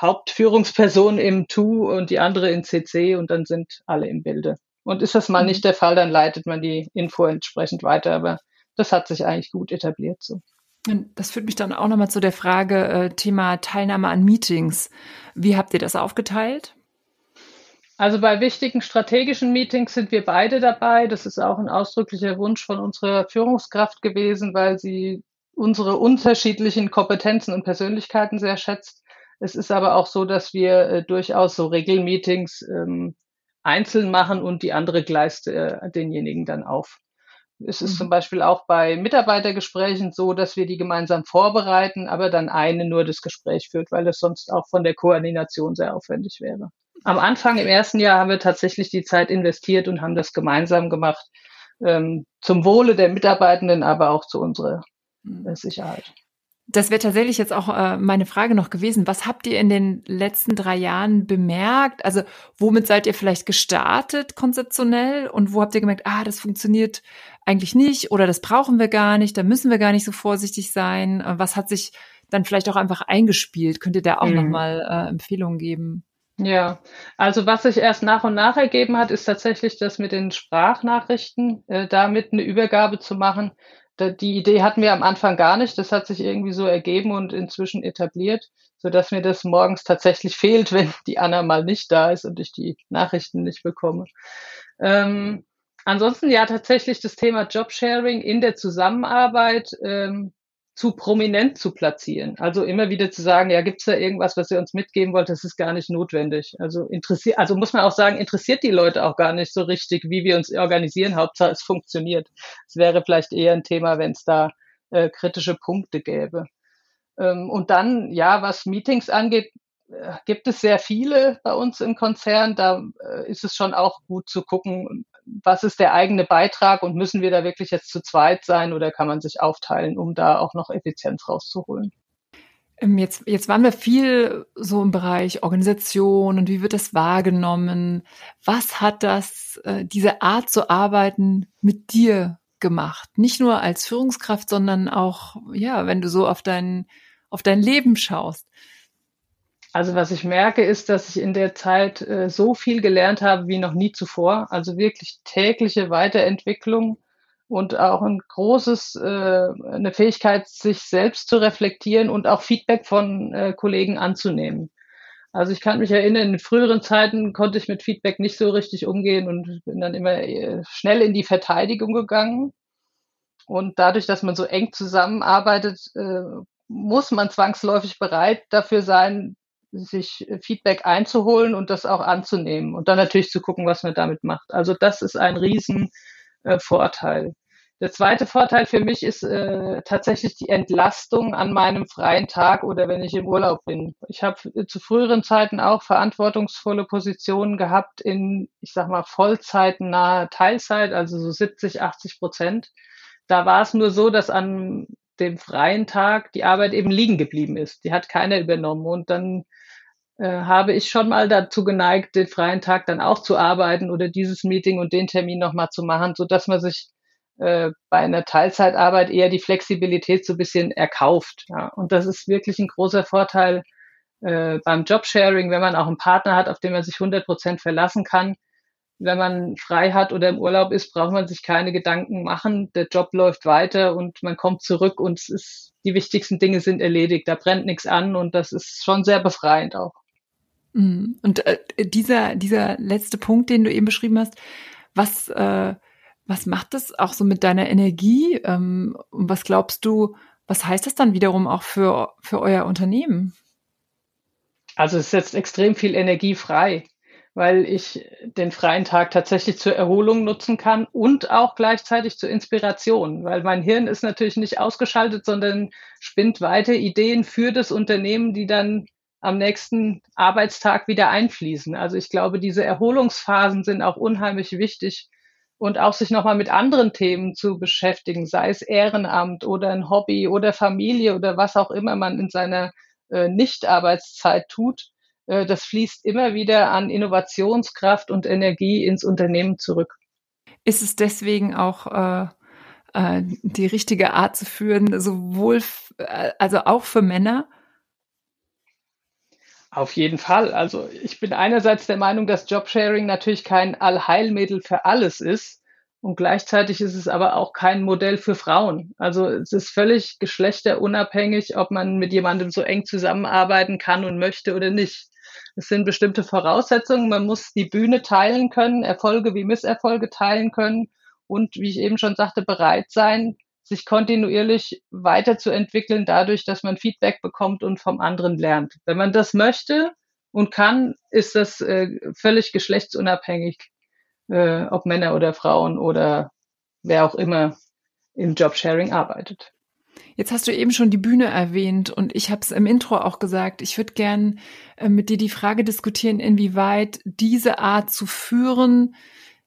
Hauptführungsperson im Tu und die andere in CC und dann sind alle im Bilde. Und ist das mal mhm. nicht der Fall, dann leitet man die Info entsprechend weiter. Aber das hat sich eigentlich gut etabliert so. Das führt mich dann auch nochmal zu der Frage äh, Thema Teilnahme an Meetings. Wie habt ihr das aufgeteilt? Also bei wichtigen strategischen Meetings sind wir beide dabei. Das ist auch ein ausdrücklicher Wunsch von unserer Führungskraft gewesen, weil sie unsere unterschiedlichen Kompetenzen und Persönlichkeiten sehr schätzt. Es ist aber auch so, dass wir äh, durchaus so Regelmeetings ähm, einzeln machen und die andere gleist äh, denjenigen dann auf. Es ist mhm. zum Beispiel auch bei Mitarbeitergesprächen so, dass wir die gemeinsam vorbereiten, aber dann eine nur das Gespräch führt, weil das sonst auch von der Koordination sehr aufwendig wäre. Am Anfang im ersten Jahr haben wir tatsächlich die Zeit investiert und haben das gemeinsam gemacht, ähm, zum Wohle der Mitarbeitenden, aber auch zu unserer äh, Sicherheit. Das wäre tatsächlich jetzt auch äh, meine Frage noch gewesen. Was habt ihr in den letzten drei Jahren bemerkt? Also womit seid ihr vielleicht gestartet konzeptionell und wo habt ihr gemerkt, ah, das funktioniert eigentlich nicht oder das brauchen wir gar nicht, da müssen wir gar nicht so vorsichtig sein. Äh, was hat sich dann vielleicht auch einfach eingespielt? Könnt ihr da auch mhm. nochmal äh, Empfehlungen geben? Ja, also was sich erst nach und nach ergeben hat, ist tatsächlich das mit den Sprachnachrichten, äh, damit eine Übergabe zu machen die Idee hatten wir am Anfang gar nicht. Das hat sich irgendwie so ergeben und inzwischen etabliert, so dass mir das morgens tatsächlich fehlt, wenn die Anna mal nicht da ist und ich die Nachrichten nicht bekomme. Ähm, ansonsten ja tatsächlich das Thema Jobsharing in der Zusammenarbeit. Ähm, zu prominent zu platzieren. Also immer wieder zu sagen, ja, gibt es da irgendwas, was ihr uns mitgeben wollt, das ist gar nicht notwendig. Also interessiert, also muss man auch sagen, interessiert die Leute auch gar nicht so richtig, wie wir uns organisieren. Hauptsache es funktioniert. Es wäre vielleicht eher ein Thema, wenn es da äh, kritische Punkte gäbe. Ähm, und dann, ja, was Meetings angeht, äh, gibt es sehr viele bei uns im Konzern. Da äh, ist es schon auch gut zu gucken, was ist der eigene Beitrag und müssen wir da wirklich jetzt zu zweit sein oder kann man sich aufteilen, um da auch noch Effizienz rauszuholen? Ähm, jetzt, jetzt waren wir viel so im Bereich Organisation und wie wird das wahrgenommen? Was hat das, äh, diese Art zu arbeiten mit dir gemacht? Nicht nur als Führungskraft, sondern auch, ja, wenn du so auf dein, auf dein Leben schaust. Also was ich merke, ist, dass ich in der Zeit äh, so viel gelernt habe wie noch nie zuvor. Also wirklich tägliche Weiterentwicklung und auch ein großes, äh, eine Fähigkeit, sich selbst zu reflektieren und auch Feedback von äh, Kollegen anzunehmen. Also ich kann mich erinnern, in früheren Zeiten konnte ich mit Feedback nicht so richtig umgehen und bin dann immer äh, schnell in die Verteidigung gegangen. Und dadurch, dass man so eng zusammenarbeitet, äh, muss man zwangsläufig bereit dafür sein, sich Feedback einzuholen und das auch anzunehmen und dann natürlich zu gucken, was man damit macht. Also das ist ein riesen äh. Der zweite Vorteil für mich ist äh, tatsächlich die Entlastung an meinem freien Tag oder wenn ich im Urlaub bin. Ich habe zu früheren Zeiten auch verantwortungsvolle Positionen gehabt in, ich sag mal, Vollzeit nahe Teilzeit, also so 70, 80 Prozent. Da war es nur so, dass an dem freien Tag die Arbeit eben liegen geblieben ist. Die hat keiner übernommen und dann äh, habe ich schon mal dazu geneigt, den freien Tag dann auch zu arbeiten oder dieses Meeting und den Termin nochmal zu machen, so dass man sich äh, bei einer Teilzeitarbeit eher die Flexibilität so ein bisschen erkauft. Ja. Und das ist wirklich ein großer Vorteil äh, beim Jobsharing, wenn man auch einen Partner hat, auf den man sich 100 Prozent verlassen kann. Wenn man frei hat oder im Urlaub ist, braucht man sich keine Gedanken machen. Der Job läuft weiter und man kommt zurück und es ist, die wichtigsten Dinge sind erledigt. Da brennt nichts an und das ist schon sehr befreiend auch. Mhm. Und äh, dieser, dieser letzte Punkt, den du eben beschrieben hast, was, äh, was macht das auch so mit deiner Energie? Ähm, und was glaubst du, was heißt das dann wiederum auch für, für euer Unternehmen? Also es setzt extrem viel Energie frei, weil ich den freien Tag tatsächlich zur Erholung nutzen kann und auch gleichzeitig zur Inspiration, weil mein Hirn ist natürlich nicht ausgeschaltet, sondern spinnt weiter Ideen für das Unternehmen, die dann am nächsten Arbeitstag wieder einfließen. Also ich glaube, diese Erholungsphasen sind auch unheimlich wichtig, und auch sich nochmal mit anderen Themen zu beschäftigen, sei es Ehrenamt oder ein Hobby oder Familie oder was auch immer man in seiner äh, Nichtarbeitszeit tut, äh, das fließt immer wieder an Innovationskraft und Energie ins Unternehmen zurück. Ist es deswegen auch äh, äh die richtige Art zu führen, sowohl, äh, also auch für Männer auf jeden Fall. Also ich bin einerseits der Meinung, dass Jobsharing natürlich kein Allheilmittel für alles ist. Und gleichzeitig ist es aber auch kein Modell für Frauen. Also es ist völlig geschlechterunabhängig, ob man mit jemandem so eng zusammenarbeiten kann und möchte oder nicht. Es sind bestimmte Voraussetzungen. Man muss die Bühne teilen können, Erfolge wie Misserfolge teilen können und, wie ich eben schon sagte, bereit sein, sich kontinuierlich weiterzuentwickeln, dadurch, dass man Feedback bekommt und vom anderen lernt. Wenn man das möchte und kann, ist das äh, völlig geschlechtsunabhängig, äh, ob Männer oder Frauen oder wer auch immer im Jobsharing arbeitet. Jetzt hast du eben schon die Bühne erwähnt und ich habe es im Intro auch gesagt. Ich würde gern äh, mit dir die Frage diskutieren, inwieweit diese Art zu führen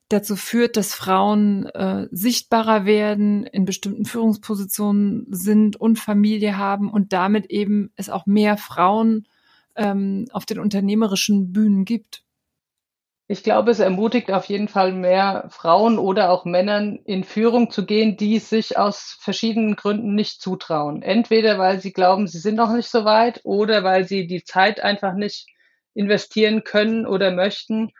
dazu führt, dass Frauen äh, sichtbarer werden, in bestimmten Führungspositionen sind und Familie haben und damit eben es auch mehr Frauen ähm, auf den unternehmerischen Bühnen gibt. Ich glaube, es ermutigt auf jeden Fall mehr Frauen oder auch Männern in Führung zu gehen, die sich aus verschiedenen Gründen nicht zutrauen. Entweder weil sie glauben, sie sind noch nicht so weit oder weil sie die Zeit einfach nicht investieren können oder möchten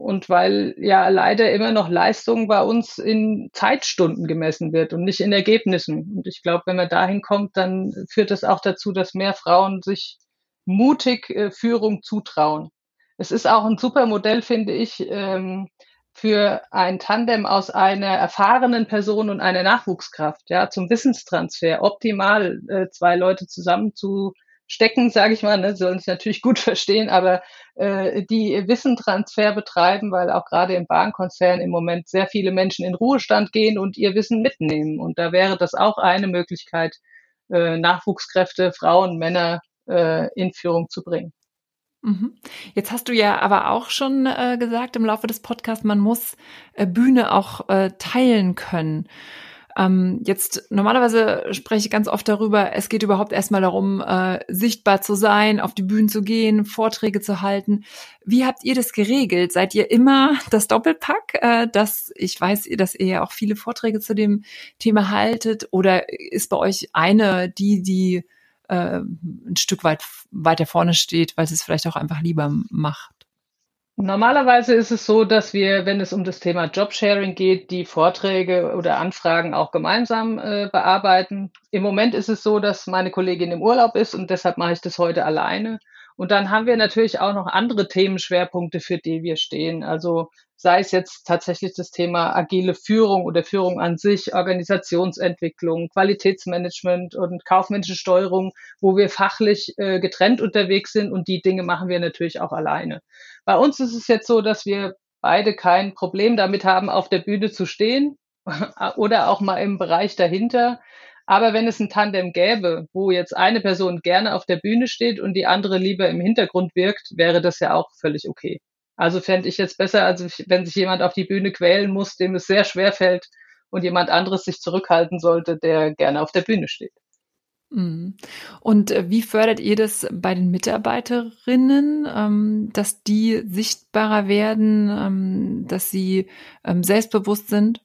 und weil ja leider immer noch Leistung bei uns in Zeitstunden gemessen wird und nicht in Ergebnissen. Und ich glaube, wenn man dahin kommt, dann führt das auch dazu, dass mehr Frauen sich mutig äh, Führung zutrauen. Es ist auch ein super Modell, finde ich, ähm, für ein Tandem aus einer erfahrenen Person und einer Nachwuchskraft, ja, zum Wissenstransfer. Optimal, äh, zwei Leute zusammen zu stecken, sage ich mal, ne, sollen es natürlich gut verstehen, aber äh, die Wissentransfer betreiben, weil auch gerade im Bahnkonzern im Moment sehr viele Menschen in Ruhestand gehen und ihr Wissen mitnehmen. Und da wäre das auch eine Möglichkeit, äh, Nachwuchskräfte, Frauen, Männer äh, in Führung zu bringen. Mhm. Jetzt hast du ja aber auch schon äh, gesagt im Laufe des Podcasts, man muss äh, Bühne auch äh, teilen können. Ähm, jetzt normalerweise spreche ich ganz oft darüber, es geht überhaupt erstmal darum, äh, sichtbar zu sein, auf die Bühnen zu gehen, Vorträge zu halten. Wie habt ihr das geregelt? Seid ihr immer das Doppelpack? Äh, dass ich weiß, dass ihr ja auch viele Vorträge zu dem Thema haltet, oder ist bei euch eine, die die äh, ein Stück weit weiter vorne steht, weil sie es vielleicht auch einfach lieber macht? Normalerweise ist es so, dass wir, wenn es um das Thema Jobsharing geht, die Vorträge oder Anfragen auch gemeinsam äh, bearbeiten. Im Moment ist es so, dass meine Kollegin im Urlaub ist und deshalb mache ich das heute alleine. Und dann haben wir natürlich auch noch andere Themenschwerpunkte, für die wir stehen. Also sei es jetzt tatsächlich das Thema agile Führung oder Führung an sich, Organisationsentwicklung, Qualitätsmanagement und kaufmännische Steuerung, wo wir fachlich äh, getrennt unterwegs sind und die Dinge machen wir natürlich auch alleine. Bei uns ist es jetzt so, dass wir beide kein Problem damit haben, auf der Bühne zu stehen oder auch mal im Bereich dahinter. Aber wenn es ein Tandem gäbe, wo jetzt eine Person gerne auf der Bühne steht und die andere lieber im Hintergrund wirkt, wäre das ja auch völlig okay. Also fände ich jetzt besser, als wenn sich jemand auf die Bühne quälen muss, dem es sehr schwer fällt und jemand anderes sich zurückhalten sollte, der gerne auf der Bühne steht. Mhm. Und äh, wie fördert ihr das bei den Mitarbeiterinnen, ähm, dass die sichtbarer werden, ähm, dass sie ähm, selbstbewusst sind?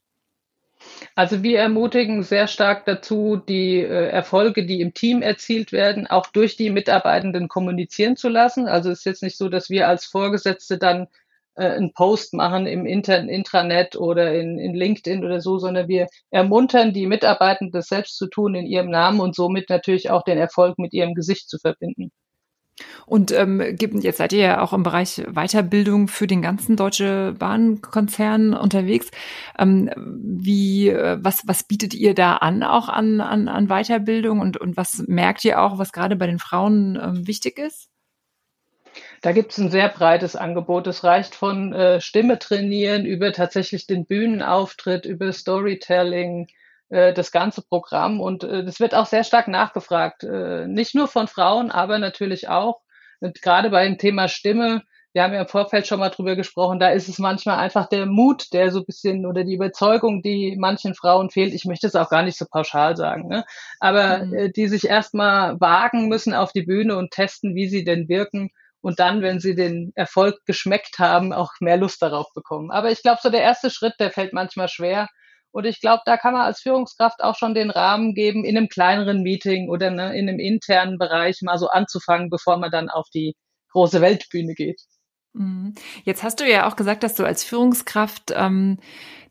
Also wir ermutigen sehr stark dazu, die äh, Erfolge, die im Team erzielt werden, auch durch die Mitarbeitenden kommunizieren zu lassen. Also es ist jetzt nicht so, dass wir als Vorgesetzte dann äh, einen Post machen im Inter Intranet oder in, in LinkedIn oder so, sondern wir ermuntern die Mitarbeitenden, das selbst zu tun in ihrem Namen und somit natürlich auch den Erfolg mit ihrem Gesicht zu verbinden. Und ähm, jetzt seid ihr ja auch im Bereich Weiterbildung für den ganzen Deutsche Bahnkonzern unterwegs. Ähm, wie, äh, was, was bietet ihr da an, auch an, an, an Weiterbildung und, und was merkt ihr auch, was gerade bei den Frauen ähm, wichtig ist? Da gibt es ein sehr breites Angebot. Es reicht von äh, Stimme trainieren über tatsächlich den Bühnenauftritt, über Storytelling, äh, das ganze Programm. Und äh, das wird auch sehr stark nachgefragt. Äh, nicht nur von Frauen, aber natürlich auch. Und gerade beim Thema Stimme, wir haben ja im Vorfeld schon mal drüber gesprochen, da ist es manchmal einfach der Mut, der so ein bisschen oder die Überzeugung, die manchen Frauen fehlt. Ich möchte es auch gar nicht so pauschal sagen, ne? aber mhm. äh, die sich erstmal wagen müssen auf die Bühne und testen, wie sie denn wirken und dann, wenn sie den Erfolg geschmeckt haben, auch mehr Lust darauf bekommen. Aber ich glaube, so der erste Schritt, der fällt manchmal schwer. Und ich glaube, da kann man als Führungskraft auch schon den Rahmen geben, in einem kleineren Meeting oder ne, in einem internen Bereich mal so anzufangen, bevor man dann auf die große Weltbühne geht. Mhm. Jetzt hast du ja auch gesagt, dass du als Führungskraft ähm,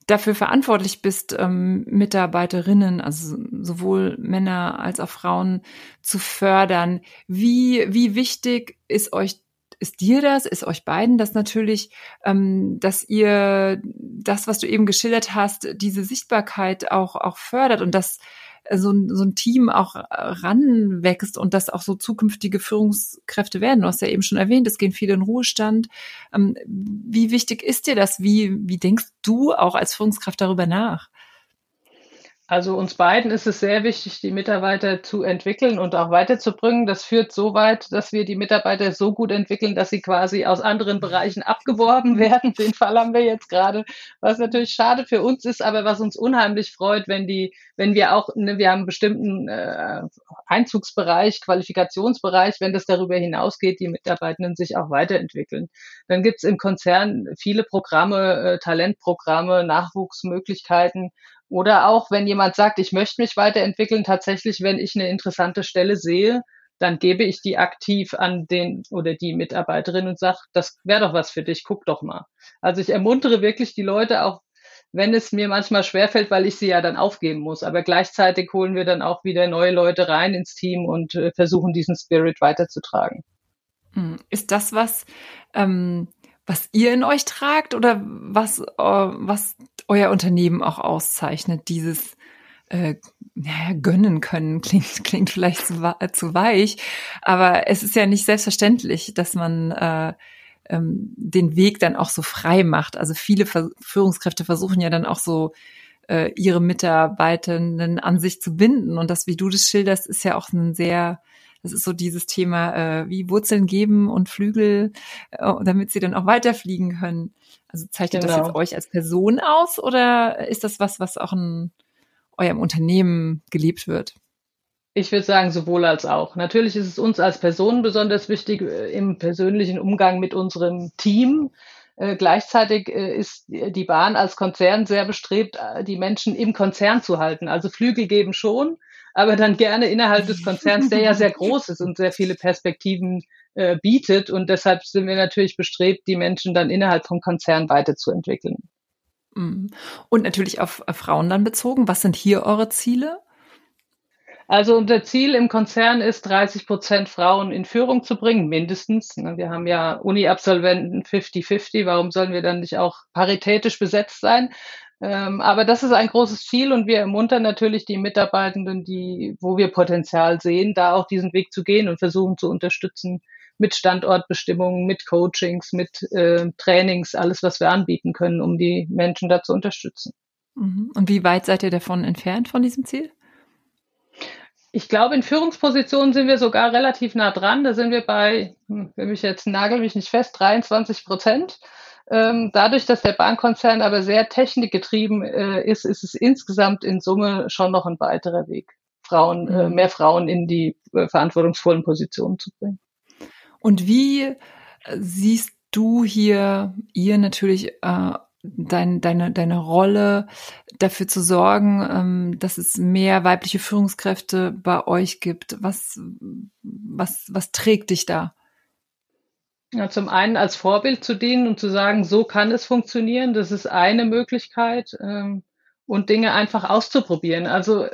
dafür verantwortlich bist, ähm, Mitarbeiterinnen, also sowohl Männer als auch Frauen zu fördern. Wie, wie wichtig ist euch ist dir das, ist euch beiden das natürlich, ähm, dass ihr das, was du eben geschildert hast, diese Sichtbarkeit auch, auch fördert und dass so ein, so ein Team auch ranwächst und dass auch so zukünftige Führungskräfte werden. Du hast ja eben schon erwähnt, es gehen viele in Ruhestand. Ähm, wie wichtig ist dir das? Wie, wie denkst du auch als Führungskraft darüber nach? Also uns beiden ist es sehr wichtig, die Mitarbeiter zu entwickeln und auch weiterzubringen. Das führt so weit, dass wir die Mitarbeiter so gut entwickeln, dass sie quasi aus anderen Bereichen abgeworben werden. Den Fall haben wir jetzt gerade, was natürlich schade für uns ist, aber was uns unheimlich freut, wenn die, wenn wir auch, ne, wir haben einen bestimmten äh, Einzugsbereich, Qualifikationsbereich, wenn das darüber hinausgeht, die Mitarbeitenden sich auch weiterentwickeln. Dann gibt es im Konzern viele Programme, äh, Talentprogramme, Nachwuchsmöglichkeiten oder auch, wenn jemand sagt, ich möchte mich weiterentwickeln, tatsächlich, wenn ich eine interessante Stelle sehe, dann gebe ich die aktiv an den oder die Mitarbeiterin und sage, das wäre doch was für dich, guck doch mal. Also ich ermuntere wirklich die Leute auch, wenn es mir manchmal schwerfällt, weil ich sie ja dann aufgeben muss. Aber gleichzeitig holen wir dann auch wieder neue Leute rein ins Team und äh, versuchen diesen Spirit weiterzutragen. Hm. Ist das was, ähm, was ihr in euch tragt oder was, äh, was euer Unternehmen auch auszeichnet, dieses äh, naja, gönnen können, klingt, klingt vielleicht zu, zu weich, aber es ist ja nicht selbstverständlich, dass man äh, ähm, den Weg dann auch so frei macht. Also viele Ver Führungskräfte versuchen ja dann auch so äh, ihre Mitarbeitenden an sich zu binden. Und das, wie du das schilderst, ist ja auch ein sehr das ist so dieses Thema, äh, wie Wurzeln geben und Flügel, äh, damit sie dann auch weiterfliegen können. Also zeichnet genau. das jetzt euch als Person aus oder ist das was, was auch in eurem Unternehmen gelebt wird? Ich würde sagen, sowohl als auch. Natürlich ist es uns als Personen besonders wichtig äh, im persönlichen Umgang mit unserem Team. Äh, gleichzeitig äh, ist die Bahn als Konzern sehr bestrebt, äh, die Menschen im Konzern zu halten. Also Flügel geben schon, aber dann gerne innerhalb des Konzerns, der ja sehr groß ist und sehr viele Perspektiven äh, bietet. Und deshalb sind wir natürlich bestrebt, die Menschen dann innerhalb vom Konzern weiterzuentwickeln. Mhm. Und natürlich auf Frauen dann bezogen. Was sind hier eure Ziele? Also unser Ziel im Konzern ist, 30 Prozent Frauen in Führung zu bringen, mindestens. Ne, wir haben ja Uni-Absolventen 50-50. Warum sollen wir dann nicht auch paritätisch besetzt sein? Ähm, aber das ist ein großes Ziel und wir ermuntern natürlich die Mitarbeitenden, die, wo wir Potenzial sehen, da auch diesen Weg zu gehen und versuchen zu unterstützen mit Standortbestimmungen, mit Coachings, mit äh, Trainings, alles, was wir anbieten können, um die Menschen da zu unterstützen. Mhm. Und wie weit seid ihr davon entfernt von diesem Ziel? Ich glaube, in Führungspositionen sind wir sogar relativ nah dran. Da sind wir bei, hm, wenn mich jetzt nagel mich nicht fest, 23 Prozent. Ähm, dadurch, dass der Bahnkonzern aber sehr technikgetrieben äh, ist, ist es insgesamt in Summe schon noch ein weiterer Weg. Frauen, äh, mhm. mehr Frauen in die äh, verantwortungsvollen Positionen zu bringen. Und wie siehst du hier, ihr natürlich, äh, dein, deine, deine Rolle dafür zu sorgen, ähm, dass es mehr weibliche Führungskräfte bei euch gibt? Was, was, was trägt dich da? Ja, zum einen als Vorbild zu dienen und zu sagen, so kann es funktionieren. Das ist eine Möglichkeit. Ähm, und Dinge einfach auszuprobieren. Also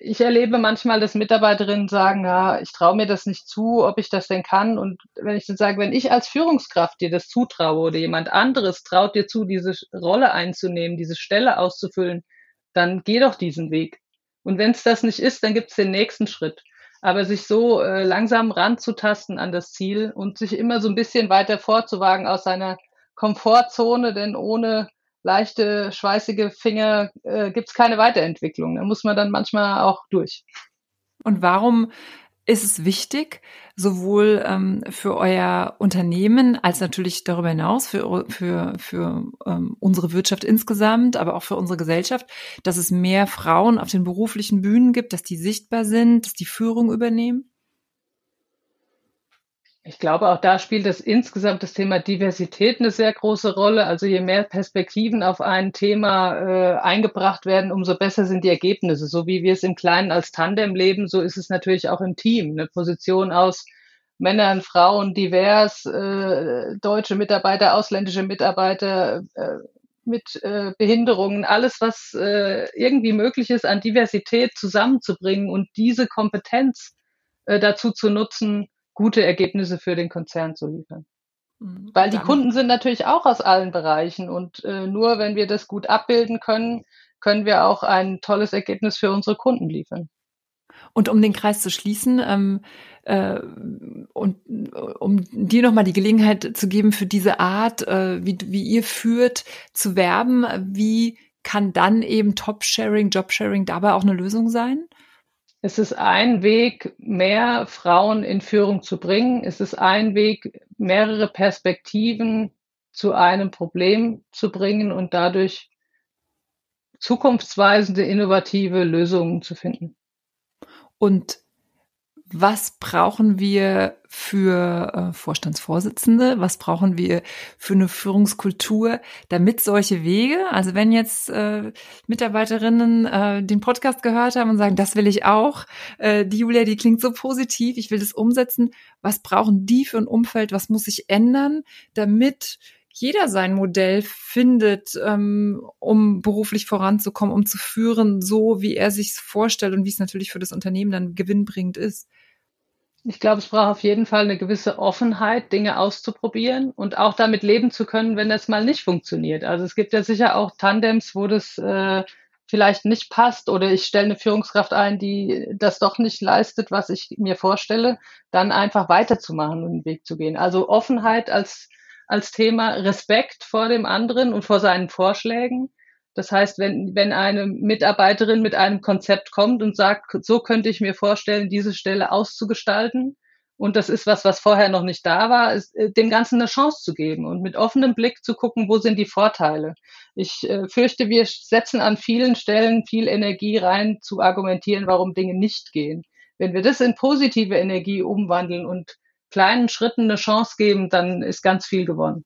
ich erlebe manchmal, dass Mitarbeiterinnen sagen, ja, ich traue mir das nicht zu, ob ich das denn kann. Und wenn ich dann sage, wenn ich als Führungskraft dir das zutraue oder jemand anderes traut dir zu, diese Rolle einzunehmen, diese Stelle auszufüllen, dann geh doch diesen Weg. Und wenn es das nicht ist, dann gibt es den nächsten Schritt. Aber sich so äh, langsam ranzutasten an das Ziel und sich immer so ein bisschen weiter vorzuwagen aus seiner Komfortzone, denn ohne leichte, schweißige Finger äh, gibt es keine Weiterentwicklung. Da muss man dann manchmal auch durch. Und warum ist es wichtig, sowohl ähm, für euer Unternehmen als natürlich darüber hinaus für, für, für ähm, unsere Wirtschaft insgesamt, aber auch für unsere Gesellschaft, dass es mehr Frauen auf den beruflichen Bühnen gibt, dass die sichtbar sind, dass die Führung übernehmen? Ich glaube, auch da spielt das insgesamt das Thema Diversität eine sehr große Rolle. Also je mehr Perspektiven auf ein Thema äh, eingebracht werden, umso besser sind die Ergebnisse. So wie wir es im Kleinen als Tandem leben, so ist es natürlich auch im Team. Eine Position aus Männern, Frauen, divers, äh, deutsche Mitarbeiter, ausländische Mitarbeiter, äh, mit äh, Behinderungen, alles, was äh, irgendwie möglich ist, an Diversität zusammenzubringen und diese Kompetenz äh, dazu zu nutzen, gute Ergebnisse für den Konzern zu liefern. Mhm. Weil die Kunden sind natürlich auch aus allen Bereichen und äh, nur wenn wir das gut abbilden können, können wir auch ein tolles Ergebnis für unsere Kunden liefern. Und um den Kreis zu schließen ähm, äh, und um dir nochmal die Gelegenheit zu geben, für diese Art, äh, wie, wie ihr führt, zu werben, wie kann dann eben Top-Sharing, Job-Sharing dabei auch eine Lösung sein? Es ist ein Weg, mehr Frauen in Führung zu bringen. Es ist ein Weg, mehrere Perspektiven zu einem Problem zu bringen und dadurch zukunftsweisende, innovative Lösungen zu finden. Und was brauchen wir für äh, Vorstandsvorsitzende, was brauchen wir für eine Führungskultur, damit solche Wege, also wenn jetzt äh, Mitarbeiterinnen äh, den Podcast gehört haben und sagen, das will ich auch, äh, die Julia, die klingt so positiv, ich will das umsetzen, was brauchen die für ein Umfeld, was muss sich ändern, damit jeder sein Modell findet, ähm, um beruflich voranzukommen, um zu führen, so wie er sich vorstellt und wie es natürlich für das Unternehmen dann gewinnbringend ist. Ich glaube, es braucht auf jeden Fall eine gewisse Offenheit, Dinge auszuprobieren und auch damit leben zu können, wenn das mal nicht funktioniert. Also es gibt ja sicher auch Tandems, wo das äh, vielleicht nicht passt oder ich stelle eine Führungskraft ein, die das doch nicht leistet, was ich mir vorstelle, dann einfach weiterzumachen und den Weg zu gehen. Also Offenheit als, als Thema, Respekt vor dem anderen und vor seinen Vorschlägen das heißt, wenn, wenn eine Mitarbeiterin mit einem Konzept kommt und sagt, so könnte ich mir vorstellen, diese Stelle auszugestalten, und das ist was, was vorher noch nicht da war, ist, äh, dem Ganzen eine Chance zu geben und mit offenem Blick zu gucken, wo sind die Vorteile. Ich äh, fürchte, wir setzen an vielen Stellen viel Energie rein, zu argumentieren, warum Dinge nicht gehen. Wenn wir das in positive Energie umwandeln und kleinen Schritten eine Chance geben, dann ist ganz viel gewonnen.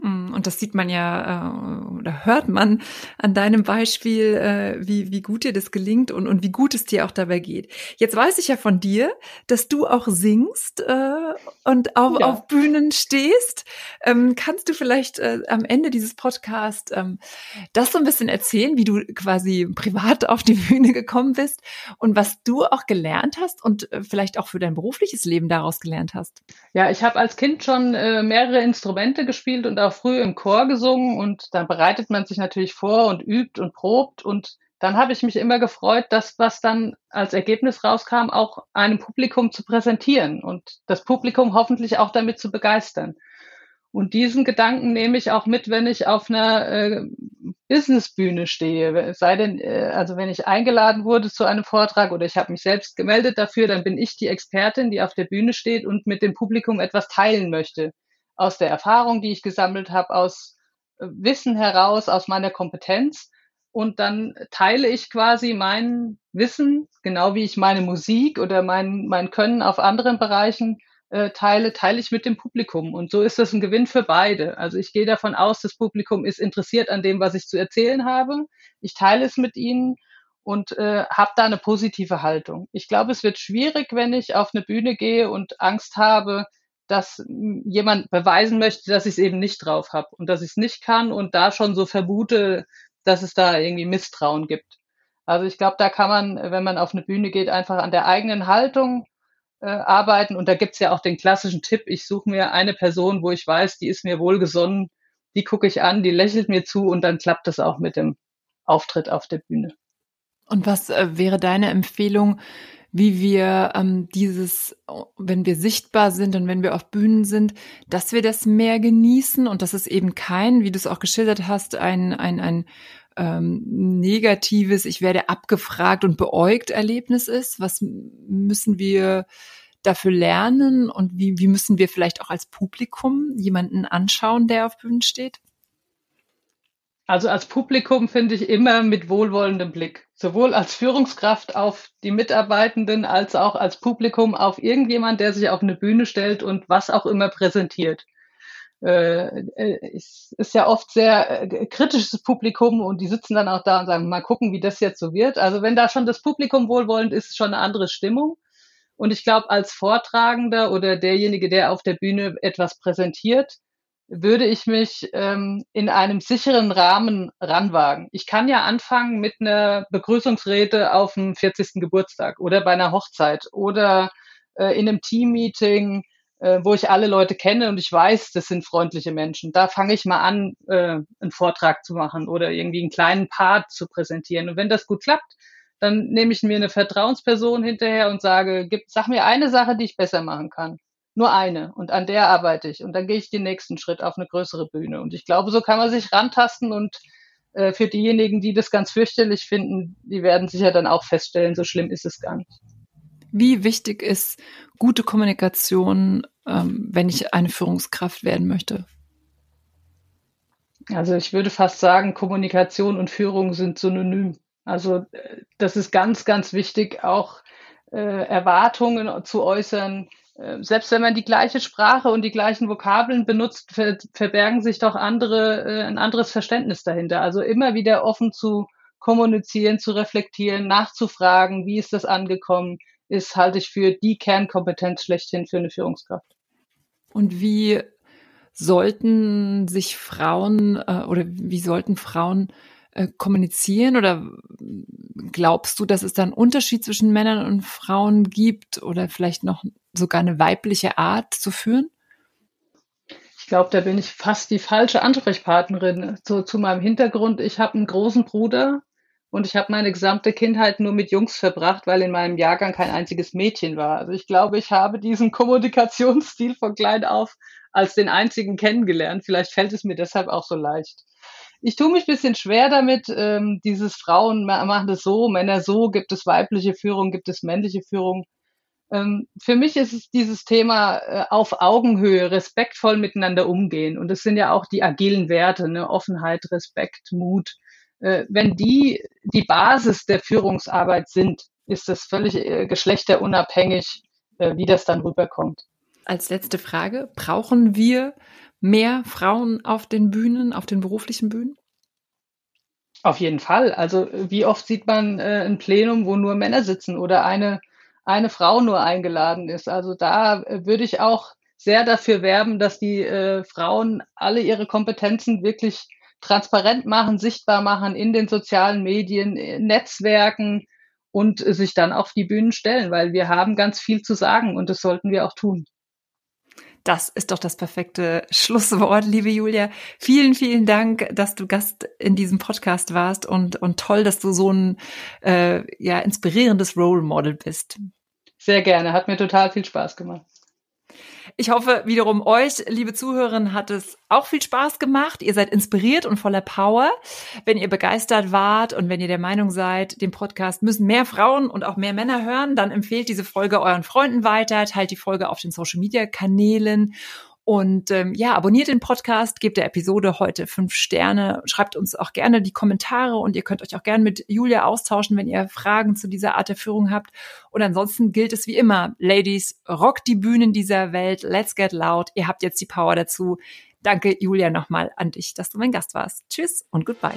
Mm, und das sieht man ja äh, oder hört man an deinem Beispiel, äh, wie, wie gut dir das gelingt und, und wie gut es dir auch dabei geht. Jetzt weiß ich ja von dir, dass du auch singst äh, und auf, ja. auf Bühnen stehst. Ähm, kannst du vielleicht äh, am Ende dieses Podcasts ähm, das so ein bisschen erzählen, wie du quasi privat auf die Bühne gekommen bist und was du auch gelernt hast und äh, vielleicht auch für dein berufliches Leben daraus gelernt hast? Ja, ich habe als Kind schon äh, mehrere Instrumente gespielt und auch auch früh im Chor gesungen und dann bereitet man sich natürlich vor und übt und probt und dann habe ich mich immer gefreut, das, was dann als Ergebnis rauskam, auch einem Publikum zu präsentieren und das Publikum hoffentlich auch damit zu begeistern. Und diesen Gedanken nehme ich auch mit, wenn ich auf einer äh, Businessbühne stehe. Sei denn, äh, also wenn ich eingeladen wurde zu einem Vortrag oder ich habe mich selbst gemeldet dafür, dann bin ich die Expertin, die auf der Bühne steht und mit dem Publikum etwas teilen möchte aus der Erfahrung, die ich gesammelt habe, aus äh, Wissen heraus, aus meiner Kompetenz. und dann teile ich quasi mein Wissen, genau wie ich meine Musik oder mein, mein Können auf anderen Bereichen äh, teile, teile ich mit dem Publikum. Und so ist das ein Gewinn für beide. Also ich gehe davon aus, das Publikum ist interessiert an dem, was ich zu erzählen habe. Ich teile es mit ihnen und äh, habe da eine positive Haltung. Ich glaube, es wird schwierig, wenn ich auf eine Bühne gehe und Angst habe, dass jemand beweisen möchte, dass ich es eben nicht drauf habe und dass ich es nicht kann und da schon so vermute, dass es da irgendwie Misstrauen gibt. Also ich glaube, da kann man, wenn man auf eine Bühne geht, einfach an der eigenen Haltung äh, arbeiten. Und da gibt's ja auch den klassischen Tipp, ich suche mir eine Person, wo ich weiß, die ist mir wohlgesonnen, die gucke ich an, die lächelt mir zu und dann klappt das auch mit dem Auftritt auf der Bühne. Und was äh, wäre deine Empfehlung, wie wir ähm, dieses, wenn wir sichtbar sind und wenn wir auf Bühnen sind, dass wir das mehr genießen und dass es eben kein, wie du es auch geschildert hast, ein, ein, ein ähm, negatives, ich werde abgefragt und beäugt Erlebnis ist? Was müssen wir dafür lernen und wie, wie müssen wir vielleicht auch als Publikum jemanden anschauen, der auf Bühnen steht? Also als Publikum finde ich immer mit wohlwollendem Blick. Sowohl als Führungskraft auf die Mitarbeitenden als auch als Publikum auf irgendjemand, der sich auf eine Bühne stellt und was auch immer präsentiert äh, äh ist, ist ja oft sehr äh, kritisches Publikum und die sitzen dann auch da und sagen, mal gucken, wie das jetzt so wird. Also wenn da schon das Publikum wohlwollend ist, ist schon eine andere Stimmung. Und ich glaube, als Vortragender oder derjenige, der auf der Bühne etwas präsentiert, würde ich mich ähm, in einem sicheren Rahmen ranwagen. Ich kann ja anfangen mit einer Begrüßungsrede auf dem 40. Geburtstag oder bei einer Hochzeit oder äh, in einem Teammeeting äh, wo ich alle Leute kenne und ich weiß, das sind freundliche Menschen. Da fange ich mal an, äh, einen Vortrag zu machen oder irgendwie einen kleinen Part zu präsentieren. Und wenn das gut klappt, dann nehme ich mir eine Vertrauensperson hinterher und sage, gib, sag mir eine Sache, die ich besser machen kann. Nur eine. Und an der arbeite ich. Und dann gehe ich den nächsten Schritt auf eine größere Bühne. Und ich glaube, so kann man sich rantasten und äh, für diejenigen, die das ganz fürchterlich finden, die werden sicher dann auch feststellen, so schlimm ist es gar nicht. Wie wichtig ist gute Kommunikation, ähm, wenn ich eine Führungskraft werden möchte? Also ich würde fast sagen, Kommunikation und Führung sind synonym. Also äh, das ist ganz, ganz wichtig, auch äh, Erwartungen zu äußern. Äh, selbst wenn man die gleiche Sprache und die gleichen Vokabeln benutzt, ver verbergen sich doch andere, äh, ein anderes Verständnis dahinter. Also immer wieder offen zu kommunizieren, zu reflektieren, nachzufragen, wie ist das angekommen, ist, halte ich für die Kernkompetenz schlechthin für eine Führungskraft. Und wie sollten sich Frauen äh, oder wie sollten Frauen äh, kommunizieren oder glaubst du, dass es da einen Unterschied zwischen Männern und Frauen gibt oder vielleicht noch sogar eine weibliche Art zu führen? Ich glaube, da bin ich fast die falsche Ansprechpartnerin. So, zu meinem Hintergrund, ich habe einen großen Bruder, und ich habe meine gesamte Kindheit nur mit Jungs verbracht, weil in meinem Jahrgang kein einziges Mädchen war. Also ich glaube, ich habe diesen Kommunikationsstil von klein auf als den einzigen kennengelernt. Vielleicht fällt es mir deshalb auch so leicht. Ich tue mich bisschen schwer damit, ähm, dieses Frauen machen das so, Männer so, gibt es weibliche Führung, gibt es männliche Führung. Ähm, für mich ist es dieses Thema äh, auf Augenhöhe, respektvoll miteinander umgehen. Und das sind ja auch die agilen Werte, ne? Offenheit, Respekt, Mut äh, wenn die die Basis der Führungsarbeit sind, ist es völlig äh, geschlechterunabhängig, äh, wie das dann rüberkommt. Als letzte Frage, brauchen wir mehr Frauen auf den Bühnen, auf den beruflichen Bühnen? Auf jeden Fall. Also wie oft sieht man äh, ein Plenum, wo nur Männer sitzen oder eine, eine Frau nur eingeladen ist. Also da äh, würde ich auch sehr dafür werben, dass die äh, Frauen alle ihre Kompetenzen wirklich transparent machen, sichtbar machen in den sozialen Medien, Netzwerken und sich dann auf die Bühnen stellen, weil wir haben ganz viel zu sagen und das sollten wir auch tun. Das ist doch das perfekte Schlusswort, liebe Julia. Vielen, vielen Dank, dass du Gast in diesem Podcast warst und, und toll, dass du so ein äh, ja, inspirierendes Role Model bist. Sehr gerne, hat mir total viel Spaß gemacht. Ich hoffe wiederum euch, liebe Zuhörerinnen, hat es auch viel Spaß gemacht. Ihr seid inspiriert und voller Power. Wenn ihr begeistert wart und wenn ihr der Meinung seid, den Podcast müssen mehr Frauen und auch mehr Männer hören, dann empfehlt diese Folge euren Freunden weiter, teilt die Folge auf den Social Media Kanälen Und ähm, ja, abonniert den Podcast, gebt der Episode heute fünf Sterne, schreibt uns auch gerne die Kommentare und ihr könnt euch auch gerne mit Julia austauschen, wenn ihr Fragen zu dieser Art der Führung habt. Und ansonsten gilt es wie immer, Ladies, rockt die Bühnen dieser Welt, let's get loud, ihr habt jetzt die Power dazu. Danke, Julia, nochmal an dich, dass du mein Gast warst. Tschüss und goodbye.